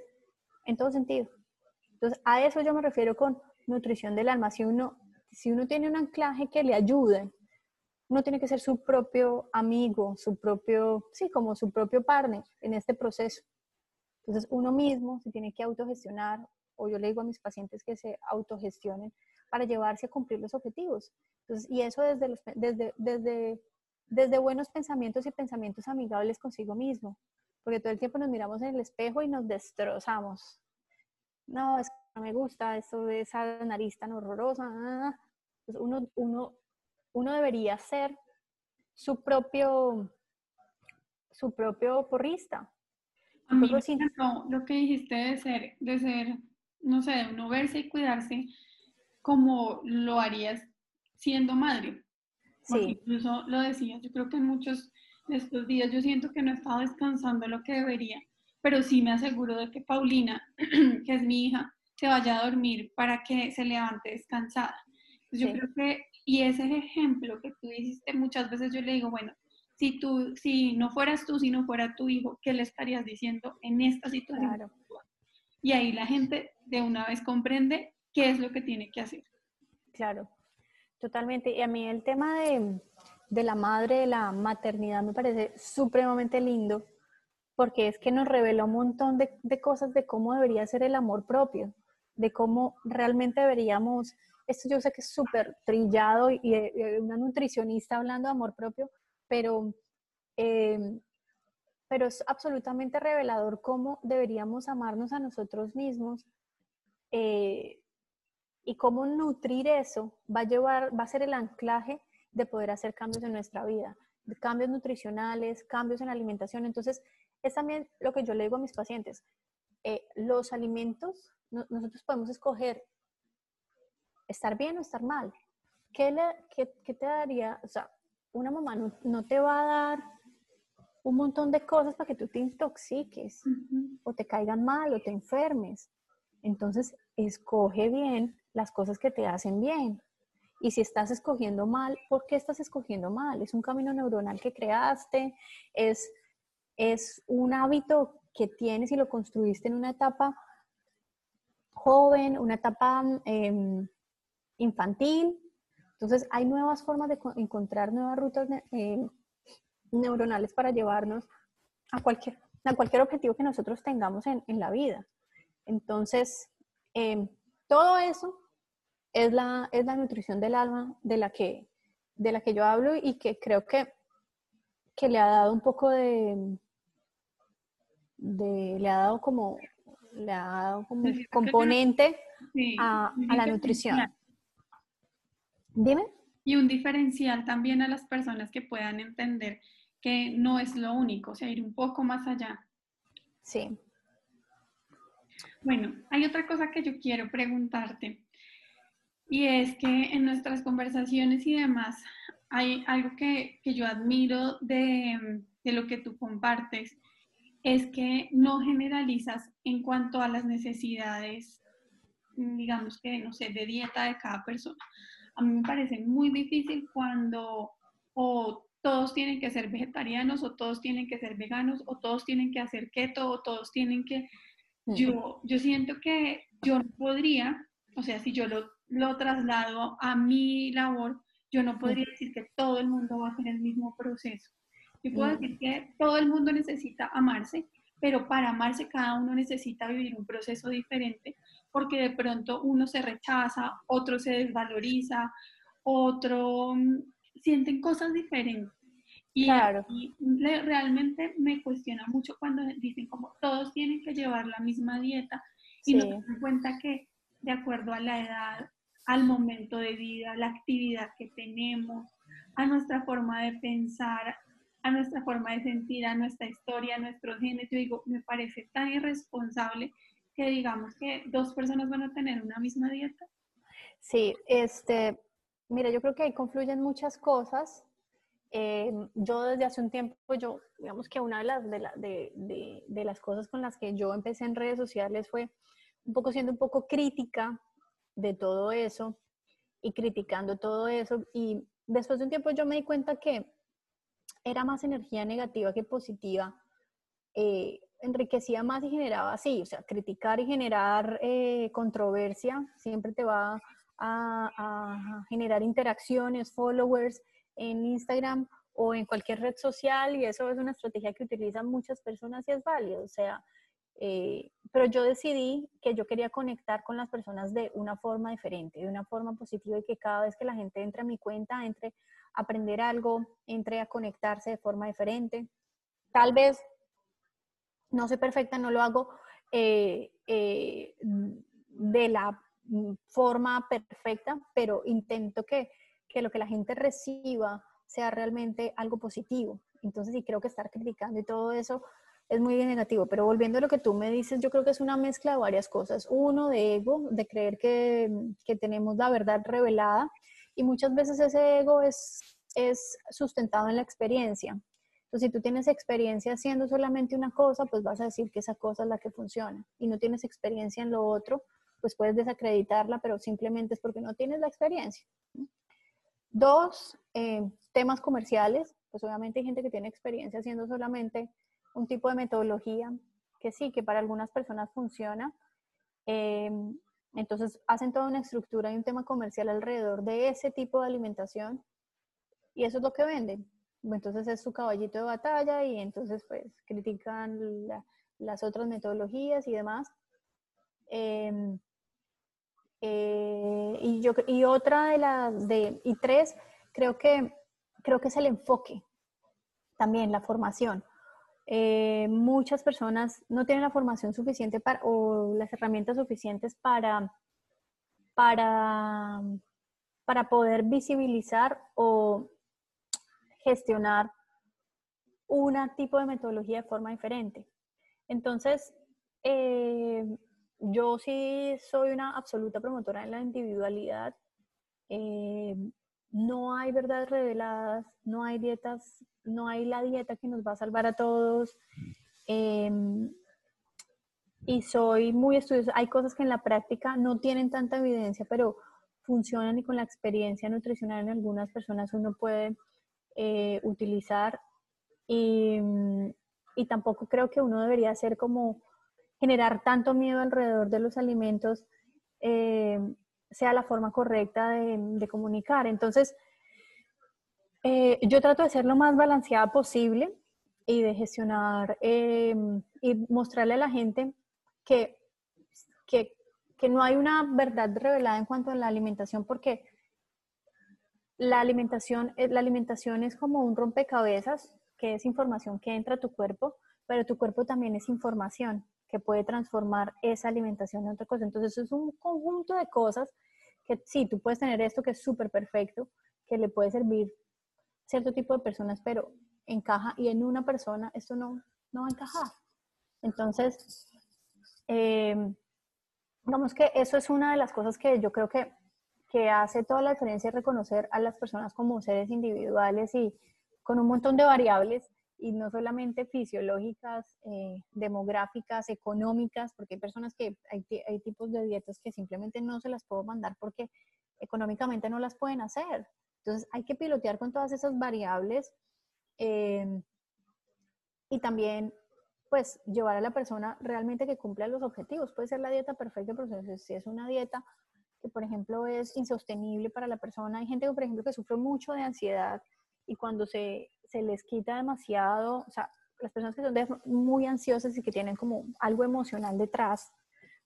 en todo sentido. Entonces, a eso yo me refiero con nutrición del alma. Si uno, si uno tiene un anclaje que le ayude, uno tiene que ser su propio amigo, su propio, sí, como su propio partner en este proceso. Entonces, uno mismo se tiene que autogestionar, o yo le digo a mis pacientes que se autogestionen para llevarse a cumplir los objetivos. Entonces, y eso desde, los, desde, desde, desde buenos pensamientos y pensamientos amigables consigo mismo porque todo el tiempo nos miramos en el espejo y nos destrozamos. No, es que no me gusta, eso de esa nariz tan horrorosa. Ah, pues uno, uno, uno debería ser su propio, su propio porrista. A mí lo que dijiste de ser, de ser, no sé, de uno verse y cuidarse como lo harías siendo madre. sí. incluso lo decías, yo creo que en muchos estos días yo siento que no he estado descansando lo que debería, pero sí me aseguro de que Paulina, que es mi hija, se vaya a dormir para que se levante descansada. Yo creo que, y ese ejemplo que tú dijiste, muchas veces yo le digo, bueno, si tú, si no fueras tú, si no fuera tu hijo, ¿qué le estarías diciendo en esta situación? y ahí la gente de una vez comprende qué es lo que tiene que hacer. Claro, totalmente. Y a mí el tema de, de la madre, de la maternidad, me parece supremamente lindo porque es que nos revela un montón de, de, cosas de cómo debería ser el amor propio, de cómo realmente deberíamos, esto yo sé que es súper trillado y, y, una nutricionista hablando de amor propio, pero, eh, pero es absolutamente revelador cómo deberíamos amarnos a nosotros mismos eh, y cómo nutrir eso va a llevar, va a ser el anclaje de poder hacer cambios en nuestra vida, cambios nutricionales, cambios en alimentación. Entonces, es también lo que yo le digo a mis pacientes. Eh, los alimentos, nosotros podemos escoger estar bien o estar mal. ¿Qué, le, qué, qué te daría? O sea, una mamá no, no, te va a dar un montón de cosas para que tú te intoxiques o te caigan mal o te enfermes. Entonces, escoge bien las cosas que te hacen bien. Y si estás escogiendo mal, ¿por qué estás escogiendo mal? Es un camino neuronal que creaste, es, es un hábito que tienes y lo construiste en una etapa joven, una etapa em, infantil. Entonces hay nuevas formas de encontrar nuevas rutas eh, neuronales para llevarnos a cualquier, a cualquier objetivo que nosotros tengamos en, en la vida. Entonces, em, todo eso es la, es la nutrición del alma de la, que, de la que yo hablo y que creo que, que le ha dado un poco de, de le ha dado como, le ha dado como componente a, a la nutrición. Dime. Y un diferencial también a las personas que puedan entender que no es lo único, o sea, ir un poco más allá. Sí. Bueno, hay otra cosa que yo quiero preguntarte. Y es que en nuestras conversaciones y demás hay algo que, que yo admiro de, de, lo que tú compartes, es que no generalizas en cuanto a las necesidades, digamos que, no sé, de dieta de cada persona. A mí me parece muy difícil cuando o todos tienen que ser vegetarianos o todos tienen que ser veganos o todos tienen que hacer keto o todos tienen que... Yo, yo siento que yo no podría, o sea, si yo lo lo traslado a mi labor, yo no podría decir que todo el mundo va a hacer el mismo proceso. Yo puedo decir que todo el mundo necesita amarse, pero para amarse cada uno necesita vivir un proceso diferente, porque de pronto uno se rechaza, otro se desvaloriza, otro mm, sienten cosas diferentes. Y, claro. realmente me cuestiona mucho cuando dicen como todos tienen que llevar la misma dieta y no se dan cuenta que de acuerdo a la edad, al momento de vida, la actividad que tenemos, a nuestra forma de pensar, a nuestra forma de sentir, a nuestra historia, a nuestros genes. Yo digo, me parece tan irresponsable que digamos que dos personas van a tener una misma dieta. Sí, este, mira, yo creo que ahí confluyen muchas cosas. Eh, yo desde hace un tiempo, yo, digamos que una de las, de, la, de, de, de las cosas con las que yo empecé en redes sociales fue un poco siendo un poco crítica de todo eso y criticando todo eso. Y después de un tiempo yo me di cuenta que era más energía negativa que positiva. Eh, enriquecía más y generaba así, o sea, criticar y generar eh, controversia siempre te va a, a, generar interacciones, followers en Instagram o en cualquier red social y eso es una estrategia que utilizan muchas personas y es válido, o sea, eh, pero yo decidí que yo quería conectar con las personas de una forma diferente, de una forma positiva y que cada vez que la gente entre a mi cuenta, entre a aprender algo, entre a conectarse de forma diferente. Tal vez no soy perfecta, no lo hago eh, eh, de la forma perfecta, pero intento que, que lo que la gente reciba sea realmente algo positivo. Entonces, sí creo que estar criticando y todo eso es muy negativo, pero volviendo a lo que tú me dices, yo creo que es una mezcla de varias cosas. Uno, de ego, de creer que, que tenemos la verdad revelada y muchas veces ese ego es, es sustentado en la experiencia. Entonces, si tú tienes experiencia haciendo solamente una cosa, pues vas a decir que esa cosa es la que funciona y no tienes experiencia en lo otro, pues puedes desacreditarla, pero simplemente es porque no tienes la experiencia. Dos, eh, temas comerciales, pues obviamente hay gente que tiene experiencia haciendo solamente un tipo de metodología que sí, que para algunas personas funciona Em, entonces hacen toda una estructura y un tema comercial alrededor de ese tipo de alimentación y eso es lo que venden. Entonces es su caballito de batalla y entonces pues critican las otras metodologías y demás. Em, eh, y, yo, y otra de las, de, y tres, creo que, creo que es el enfoque, también la formación. Eh, muchas personas no tienen la formación suficiente para, o las herramientas suficientes para, para, para poder visibilizar o gestionar un tipo de metodología de forma diferente. Entonces, eh, yo sí soy una absoluta promotora de la individualidad. Eh, no hay verdades reveladas, no hay dietas, no hay la dieta que nos va a salvar a todos. Em, y soy muy estudiosa. Hay cosas que en la práctica no tienen tanta evidencia, pero funcionan y con la experiencia nutricional en algunas personas uno puede eh, utilizar. Y, y tampoco creo que uno debería ser como generar tanto miedo alrededor de los alimentos eh, sea la forma correcta de, comunicar. Entonces, eh, yo trato de ser lo más balanceada posible y de gestionar eh, y mostrarle a la gente que, que, que, no hay una verdad revelada en cuanto a la alimentación, porque la alimentación, la alimentación es como un rompecabezas, que es información que entra a tu cuerpo, pero tu cuerpo también es información que puede transformar esa alimentación en otra cosa. Entonces es un conjunto de cosas que sí, tú puedes tener esto que es súper perfecto, que le puede servir cierto tipo de personas, pero encaja y en una persona esto no, no va a encajar. Entonces, eh, vamos que eso es una de las cosas que yo creo que, que hace toda la diferencia reconocer a las personas como seres individuales y con un montón de variables y no solamente fisiológicas, eh, demográficas, económicas, porque hay personas que hay, hay, tipos de dietas que simplemente no se las puedo mandar porque económicamente no las pueden hacer. Entonces hay que pilotear con todas esas variables eh, y también pues llevar a la persona realmente que cumpla los objetivos. Puede ser la dieta perfecta, pero si es una dieta que por ejemplo es insostenible para la persona, hay gente por ejemplo que sufre mucho de ansiedad y cuando se se les quita demasiado, o sea, las personas que son muy ansiosas y que tienen como algo emocional detrás,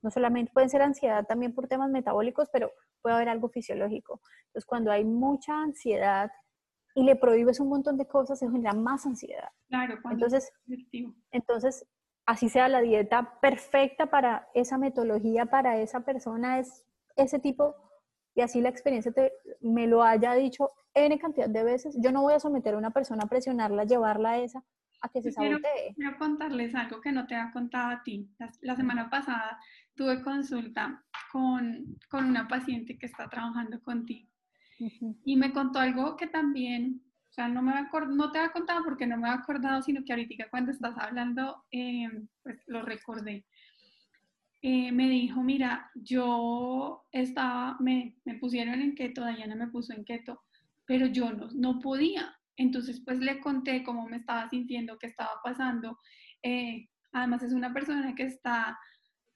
no solamente pueden ser ansiedad también por temas metabólicos, pero puede haber algo fisiológico. Entonces, cuando hay mucha ansiedad y le prohíbes un montón de cosas, se genera más ansiedad. Claro, entonces, entonces, así sea la dieta perfecta para esa metodología, para esa persona, es ese tipo y así la experiencia te, me lo haya dicho N cantidad de veces, yo no voy a someter a una persona a presionarla, llevarla a esa, a que se sabotee. Quiero, contarles algo que no te ha contado a ti. La, semana pasada tuve consulta con, con, una paciente que está trabajando contigo y me contó algo que también, o sea, no, me no te ha contado porque no me ha acordado, sino que ahorita cuando estás hablando, eh, pues lo recordé. Eh, me dijo, mira, yo estaba, me, me, pusieron en keto, Dayana me puso en keto, pero yo no, no podía. Entonces, pues le conté cómo me estaba sintiendo, qué estaba pasando. Eh, además, es una persona que está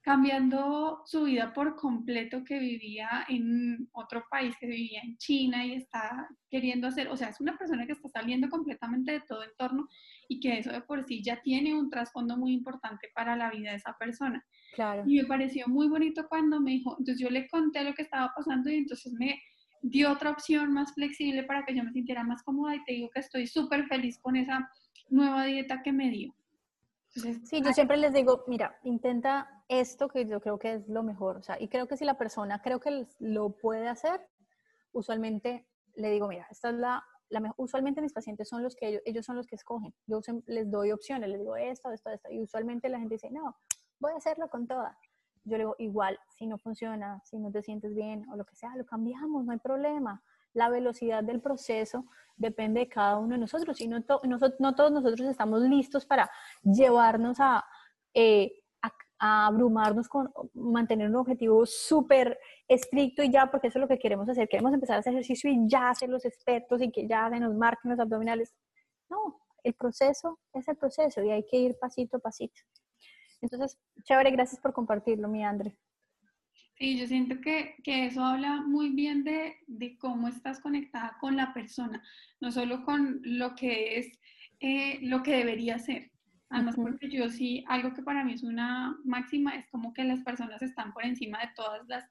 cambiando su vida por completo, que vivía en otro país, que vivía en China y está queriendo hacer, o sea, es una persona que está saliendo completamente de todo entorno y que eso de por sí ya tiene un trasfondo muy importante para la vida de esa persona. Claro. Y me pareció muy bonito cuando me dijo, entonces yo le conté lo que estaba pasando y entonces me dio otra opción más flexible para que yo me sintiera más cómoda y te digo que estoy súper feliz con esa nueva dieta que me dio. sí, yo siempre les digo, mira, intenta esto que yo creo que es lo mejor, o sea, y creo que si la persona creo que lo puede hacer, usualmente le digo, mira, esta es la, la mejor, usualmente mis pacientes son los que ellos, ellos son los que escogen, yo les doy opciones, les digo esto, esto, esto, y usualmente la gente dice, no, voy a hacerlo con toda. Yo le digo, igual, si no funciona, si no te sientes bien o lo que sea, lo cambiamos, no hay problema. La velocidad del proceso depende de cada uno de nosotros y no, todos nosotros estamos listos para llevarnos a, eh, a, abrumarnos con mantener un objetivo súper estricto y ya, porque eso es lo que queremos hacer. Queremos empezar a hacer ejercicio y ya ser los expertos y que ya se nos marquen los abdominales. No, el proceso es el proceso y hay que ir pasito a pasito. Entonces, chévere, gracias por compartirlo, mi André. Sí, yo siento que, que eso habla muy bien de, de, cómo estás conectada con la persona, no solo con lo que es, eh, lo que debería ser. Además, porque yo sí, algo que para mí es una máxima, es como que las personas están por encima de todas las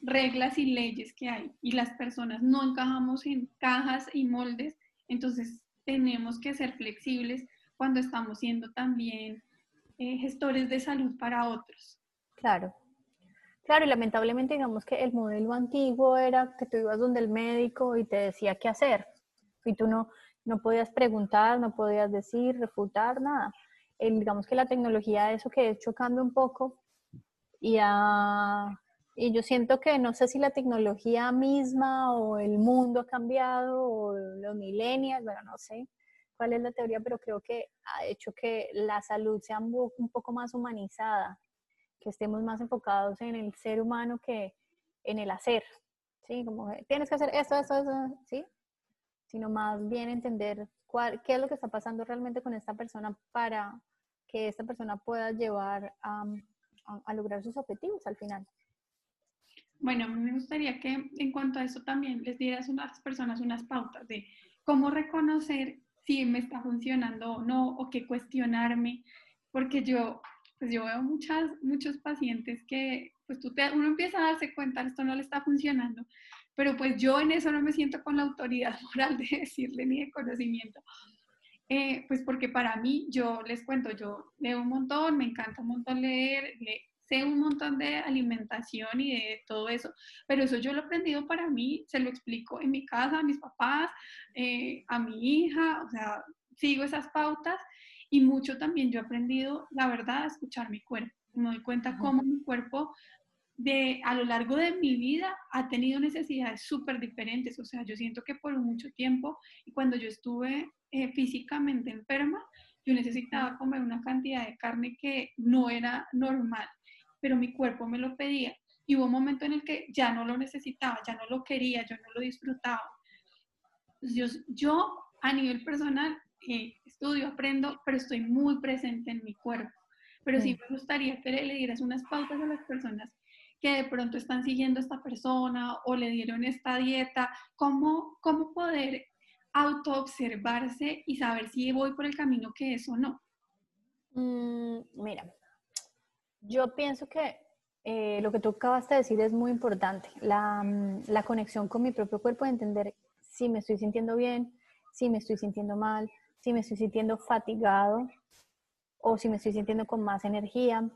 reglas y leyes que hay y las personas no encajamos en cajas y moldes, entonces tenemos que ser flexibles cuando estamos siendo también eh, gestores de salud para otros. Claro. Claro, y lamentablemente digamos que el modelo antiguo era que tú ibas donde el médico y te decía qué hacer. Y tú no, no podías preguntar, no podías decir, refutar, nada. digamos que la tecnología, eso que de hecho cambia un poco. Y, y yo siento que no sé si la tecnología misma o el mundo ha cambiado o los millennials, bueno, no sé cuál es la teoría, pero creo que ha hecho que la salud sea un poco más humanizada, que estemos más enfocados en el ser humano que en el hacer, ¿sí? Como tienes que hacer esto, esto, esto, ¿sí? Sino más bien entender cuál, qué es lo que está pasando realmente con esta persona para que esta persona pueda llevar a, a, lograr sus objetivos al final. Bueno, me gustaría que en cuanto a eso también les dieras a unas personas unas pautas de cómo reconocer si me está funcionando o no, o qué cuestionarme, porque yo, pues yo veo muchas, muchos pacientes que, pues tú te, uno empieza a darse cuenta, esto no le está funcionando, pero pues yo en eso no me siento con la autoridad moral de decirle ni de conocimiento. Eh, pues porque para mí, yo les cuento, yo leo un montón, me encanta un montón leer, le, sé un montón de alimentación y de todo eso, pero eso yo lo he aprendido para mí, se lo explico en mi casa, a mis papás, eh, a mi hija, o sea, sigo esas pautas y mucho también yo he aprendido, la verdad, a escuchar mi cuerpo. Me doy cuenta cómo mi cuerpo de, a lo largo de mi vida ha tenido necesidades súper diferentes. O sea, yo siento que por mucho tiempo, y cuando yo estuve eh, físicamente enferma, yo necesitaba comer una cantidad de carne que no era normal pero mi cuerpo me lo pedía. Y hubo un momento en el que ya no lo necesitaba, ya no lo quería, yo no lo disfrutaba. Yo, yo a nivel personal eh, estudio, aprendo, pero estoy muy presente en mi cuerpo. Pero sí me gustaría que le, dieras unas pautas a las personas que de pronto están siguiendo a esta persona o le dieron esta dieta, cómo, cómo poder autoobservarse y saber si voy por el camino que es o no. Mm, mira, yo pienso que eh, lo que tú acabas de decir es muy importante, la, mm, la, conexión con mi propio cuerpo, de entender si me estoy sintiendo bien, si me estoy sintiendo mal, si me estoy sintiendo fatigado o si me estoy sintiendo con más energía,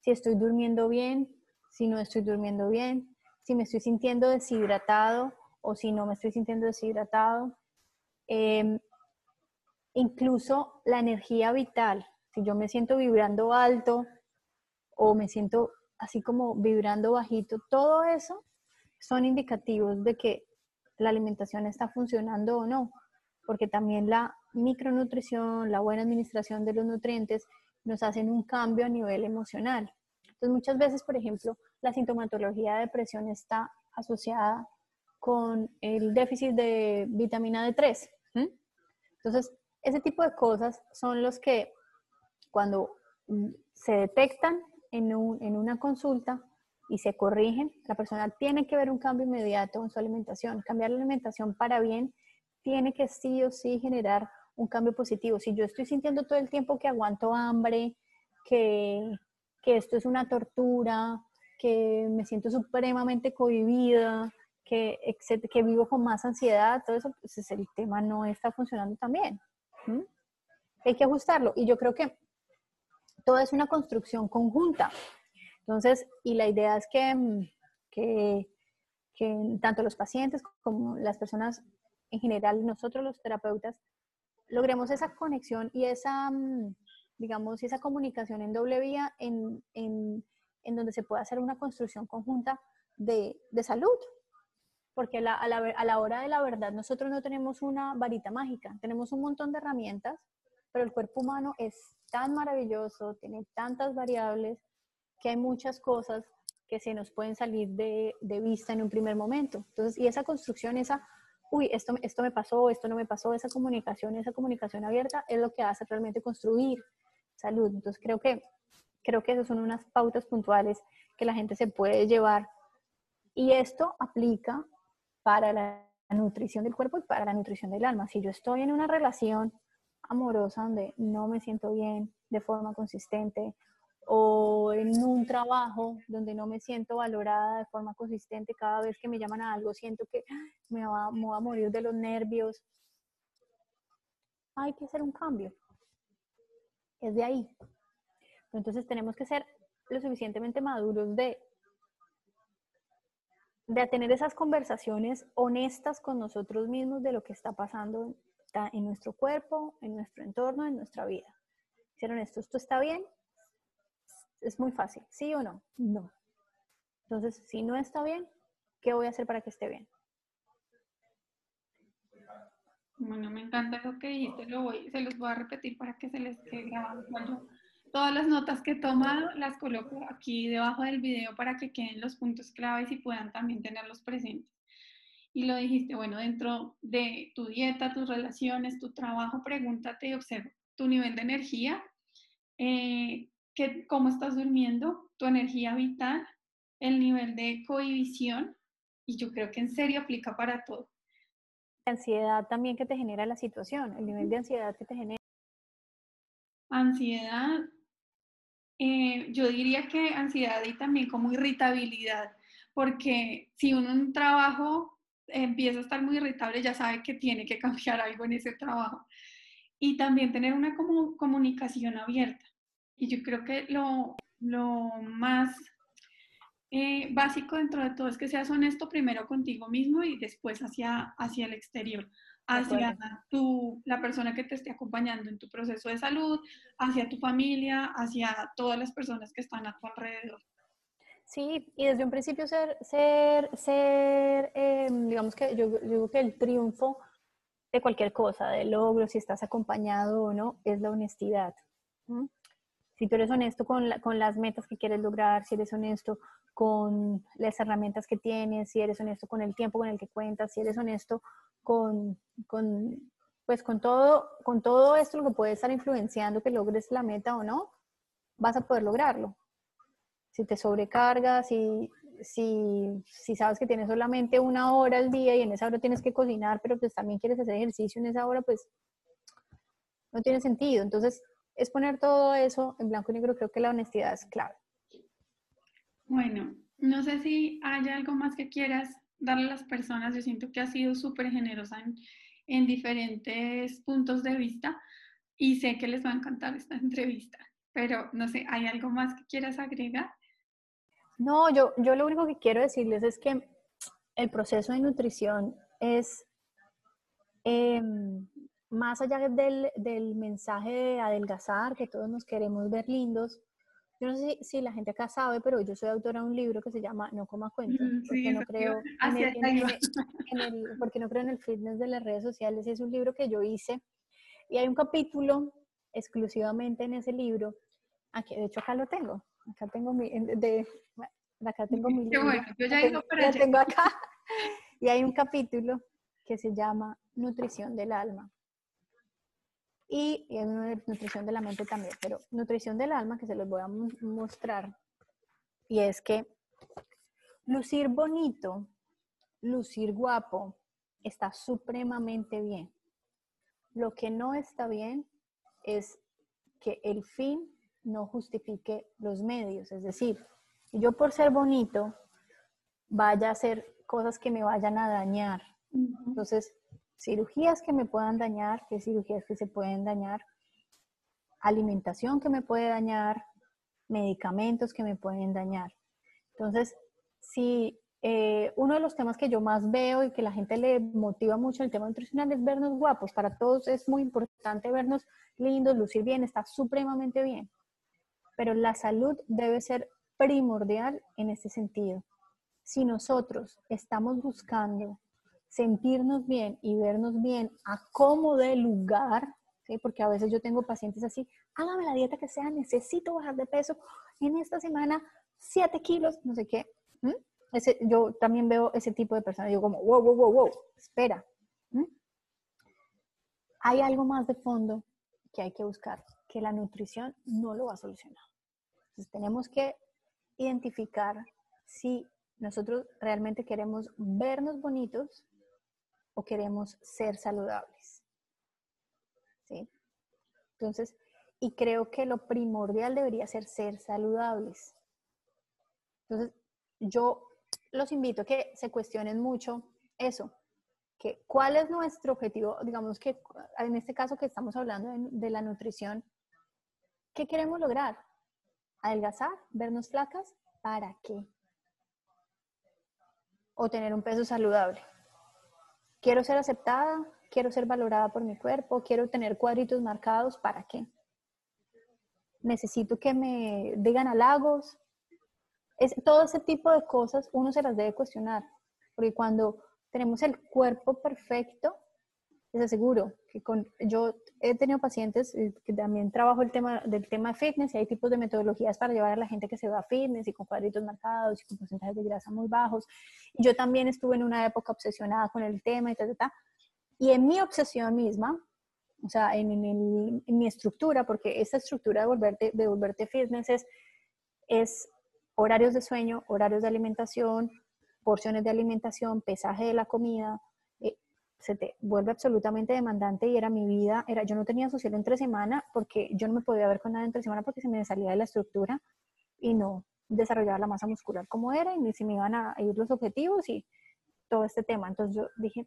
si estoy durmiendo bien, si no estoy durmiendo bien, si me estoy sintiendo deshidratado o si no me estoy sintiendo deshidratado. Em, incluso la energía vital, si yo me siento vibrando alto, o me siento así como vibrando bajito, todo eso son indicativos de que la alimentación está funcionando o no, porque también la micronutrición, la buena administración de los nutrientes nos hacen un cambio a nivel emocional. Entonces muchas veces, por ejemplo, la sintomatología de depresión está asociada con el déficit de vitamina D3. Entonces, ese tipo de cosas son los que cuando se detectan en, una consulta y se corrigen, la persona tiene que ver un cambio inmediato en su alimentación. Cambiar la alimentación para bien tiene que sí o sí generar un cambio positivo. Si yo estoy sintiendo todo el tiempo que aguanto hambre, que, que esto es una tortura, que me siento supremamente cohibida, que, que vivo con más ansiedad, todo eso, pues el tema no está funcionando tan bien. Hay que ajustarlo. Y yo creo que todo es una construcción conjunta. Entonces, y la idea es que, mm, que, que tanto los pacientes como las personas en general, nosotros los terapeutas, logremos esa conexión y esa, mm, digamos, esa comunicación en doble vía en, en, en donde se pueda hacer una construcción conjunta de, de salud. Porque a, la, a la hora de la verdad nosotros no tenemos una varita mágica, tenemos un montón de herramientas, pero el cuerpo humano es tan maravilloso, tiene tantas variables, que hay muchas cosas que se nos pueden salir de, de, vista en un primer momento. Entonces, y esa construcción, esa, uy, esto, esto me pasó, esto no me pasó, esa comunicación, esa comunicación abierta es lo que hace realmente construir salud. Entonces, creo que, creo que esas son unas pautas puntuales que la gente se puede llevar Y esto aplica para la nutrición del cuerpo y para la nutrición del alma. Si yo estoy en una relación amorosa donde no me siento bien de forma consistente o en un trabajo donde no me siento valorada de forma consistente, cada vez que me llaman a algo siento que me, va, me a morir de los nervios. Hay que hacer un cambio. Es de ahí. Entonces tenemos que ser lo suficientemente maduros de, de tener esas conversaciones honestas con nosotros mismos de lo que está pasando en nuestro cuerpo, en nuestro entorno, en nuestra vida. Ser honestos, ¿esto está bien? Es muy fácil, ¿sí o no? No. Entonces, si no está bien, ¿qué voy a hacer para que esté bien? Bueno, me encanta lo que dijiste, lo voy, se los voy a repetir para que se les quede grabado. todas las notas que he tomado las coloco aquí debajo del video para que queden los puntos claves y puedan también tenerlos presentes. Y lo dijiste, bueno, dentro de tu dieta, tus relaciones, tu trabajo, pregúntate y observa tu nivel de energía, eh, cómo estás durmiendo, tu energía vital, el nivel de cohibición, y yo creo que en serio aplica para todo. La ansiedad también que te genera la situación, el nivel de ansiedad que te genera. Ansiedad, eh, yo diría que ansiedad y también como irritabilidad, porque si uno en un trabajo empieza a estar muy irritable, ya sabe que tiene que cambiar algo en ese trabajo. Y también tener una comunicación abierta. Y yo creo que lo, lo más eh, básico dentro de todo es que seas honesto primero contigo mismo y después hacia, hacia el exterior, hacia tu, la persona que te esté acompañando en tu proceso de salud, hacia tu familia, hacia todas las personas que están a tu alrededor. Sí, y desde un principio ser, ser, ser em, digamos que yo, digo que el triunfo de cualquier cosa, de logro, si estás acompañado o no, es la honestidad si tú eres honesto con, con, las metas que quieres lograr, si eres honesto con las herramientas que tienes, si eres honesto con el tiempo con el que cuentas, si eres honesto con, con pues con todo, con todo esto lo que puede estar influenciando que logres la meta o no, vas a poder lograrlo. Si te sobrecargas, si, si, si sabes que tienes solamente una hora al día y en esa hora tienes que cocinar, pero pues también quieres hacer ejercicio en esa hora, pues no tiene sentido. Entonces, es poner todo eso en blanco y negro, creo que la honestidad es clave. Bueno, no sé si hay algo más que quieras darle a las personas. Yo siento que has sido súper generosa en, en, diferentes puntos de vista y sé que les va a encantar esta entrevista, pero no sé, ¿hay algo más que quieras agregar? No, yo, yo lo único que quiero decirles es que el proceso de nutrición es eh, más allá del, del, mensaje de adelgazar, que todos nos queremos ver lindos, yo no sé si, la gente acá sabe, pero yo soy autora de un libro que se llama No coma cuento, porque, no creo en el, porque no creo en el fitness de las redes sociales. Es un libro que yo hice y hay un capítulo exclusivamente en ese libro. Aquí, de hecho, acá lo tengo. Acá tengo mi, de, acá tengo mi libro. Bueno, yo ya digo para tengo acá. Y hay un capítulo que se llama Nutrición del alma y, nutrición de la mente también, pero nutrición del alma que se los voy a mostrar. Y es que lucir bonito, lucir guapo, está supremamente bien. Lo que no está bien es que el fin no justifique los medios. Es decir, yo por ser bonito vaya a hacer cosas que me vayan a dañar. Entonces, cirugías que me puedan dañar, qué cirugías que se pueden dañar, alimentación que me puede dañar, medicamentos que me pueden dañar. Entonces, si eh, uno de los temas que yo más veo y que la gente le motiva mucho el tema nutricional es vernos guapos. Para todos es muy importante vernos lindos, lucir bien, está supremamente bien. Pero la salud debe ser primordial en este sentido. Si nosotros estamos buscando sentirnos bien y vernos bien a cómo de lugar, porque a veces yo tengo pacientes así, hágame la dieta que sea, necesito bajar de peso en esta semana, 7 kilos, no sé qué. Yo también veo ese tipo de personas, digo como, wow, wow, wow, wow, espera. Hay algo más de fondo que hay que buscar, que la nutrición no lo va a solucionar. Entonces tenemos que identificar si nosotros realmente queremos vernos bonitos o queremos ser saludables. ¿Sí? Entonces, y creo que lo primordial debería ser ser saludables. Entonces, yo los invito a que se cuestionen mucho eso, que cuál es nuestro objetivo, digamos que en este caso que estamos hablando de, de la nutrición, ¿qué queremos lograr? ¿Adelgazar? ¿Vernos flacas? ¿Para qué? ¿O tener un peso saludable? ¿Quiero ser aceptada? ¿Quiero ser valorada por mi cuerpo? ¿Quiero tener cuadritos marcados? ¿Para qué? ¿Necesito que me digan halagos? Es, todo ese tipo de cosas uno se las debe cuestionar, porque cuando tenemos el cuerpo perfecto, les aseguro con, yo he tenido pacientes eh, que también trabajo el tema del tema fitness y hay tipos de metodologías para llevar a la gente que se va a fitness y con cuadritos marcados y con porcentajes de grasa muy bajos. Y yo también estuve en una época obsesionada con el tema y tal, tal, Y en mi obsesión misma, o sea, en, en, en mi estructura, porque esta estructura de volverte, de volverte fitness es, es horarios de sueño, horarios de alimentación, porciones de alimentación, pesaje de la comida, se te vuelve absolutamente demandante y era mi vida, era, yo no tenía social entre semana porque yo no me podía ver con nada entre semana porque se me salía de la estructura y no desarrollaba la masa muscular como era y ni si me iban a ir los objetivos y todo este tema. Entonces yo dije,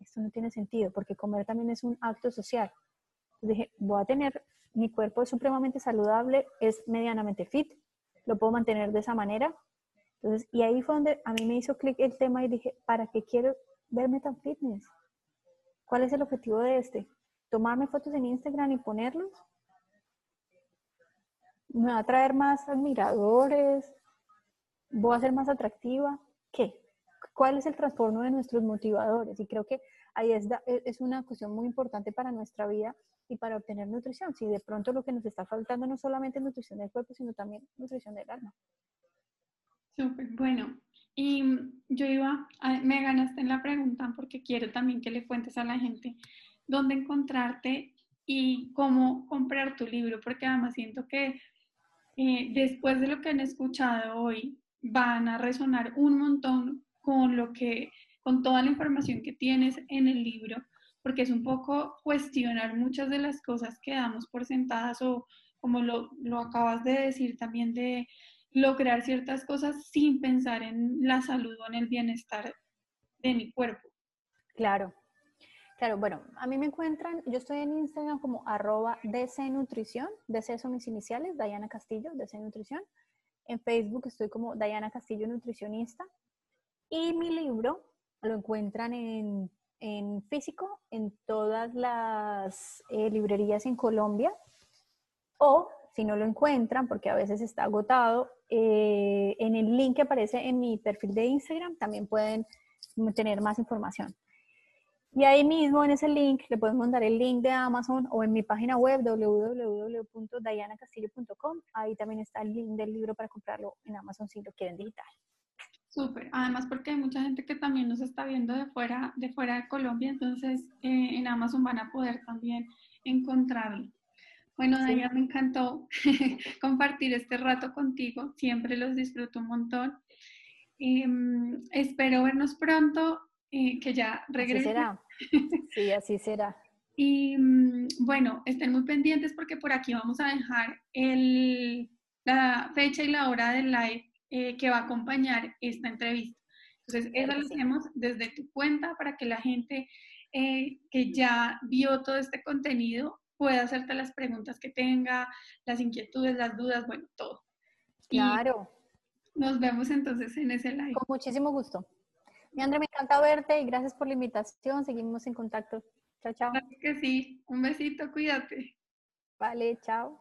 esto no tiene sentido porque comer también es un acto social. Dije, voy a tener, mi cuerpo supremamente saludable, es medianamente fit, lo puedo mantener de esa manera. Entonces, y ahí fue donde a mí me hizo clic el tema y dije, ¿para qué quiero verme tan fitness? ¿Cuál es el objetivo de este? ¿Tomarme fotos en Instagram y ponerlos? ¿Me va a traer más admiradores? ¿Voy a ser más atractiva? ¿Qué? ¿Cuál es el trastorno de nuestros motivadores? Y creo que ahí es, e, es una cuestión muy importante para nuestra vida y para obtener nutrición. Si de pronto lo que nos está faltando no solamente nutrición del cuerpo, sino también nutrición del alma. Súper, bueno. Y yo iba, me ganaste en la pregunta porque quiero también que le cuentes a la gente dónde encontrarte y cómo comprar tu libro, porque además siento que eh, después de lo que han escuchado hoy, van a resonar un montón con lo que, con toda la información que tienes en el libro porque es un poco cuestionar muchas de las cosas que damos por sentadas o como lo, lo acabas de decir también de lograr ciertas cosas sin pensar en la salud o en el bienestar de mi cuerpo. Claro, claro, bueno, a mí me encuentran, yo estoy en Instagram como arroba DC Nutrición, DC son mis iniciales, Diana Castillo, DC Nutrición. En Facebook estoy como Diana Castillo Nutricionista. Y mi libro lo encuentran en en físico en todas las eh, librerías en Colombia o si no lo encuentran, porque a veces está agotado, eh, en el link que aparece en mi perfil de Instagram también pueden tener más información. Y ahí mismo en ese link le pueden mandar el link de Amazon o en mi página web www.dianacastillo.com. Ahí también está el link del libro para comprarlo en Amazon si lo quieren digital. Súper, además porque hay mucha gente que también nos está viendo de fuera de, fuera de Colombia, entonces eh, en Amazon van a poder también encontrarlo. Bueno, sí. me encantó compartir este rato contigo, siempre los disfruto un montón. Em, espero vernos pronto, eh, que ya regrese. Así será. Sí, así será. y mm, bueno, estén muy pendientes porque por aquí vamos a dejar el, la fecha y la hora del live eh, que va a acompañar esta entrevista. Entonces, eso lo hacemos desde tu cuenta para que la gente eh, que ya vio todo este contenido pueda hacerte las preguntas que tenga, las inquietudes, las dudas, bueno, todo. Claro. Y nos vemos entonces en ese live. Con muchísimo gusto. Mi André, me encanta verte y gracias por la invitación. Seguimos en contacto. Chao, chao. Claro que sí. Un besito, cuídate. Vale, chao.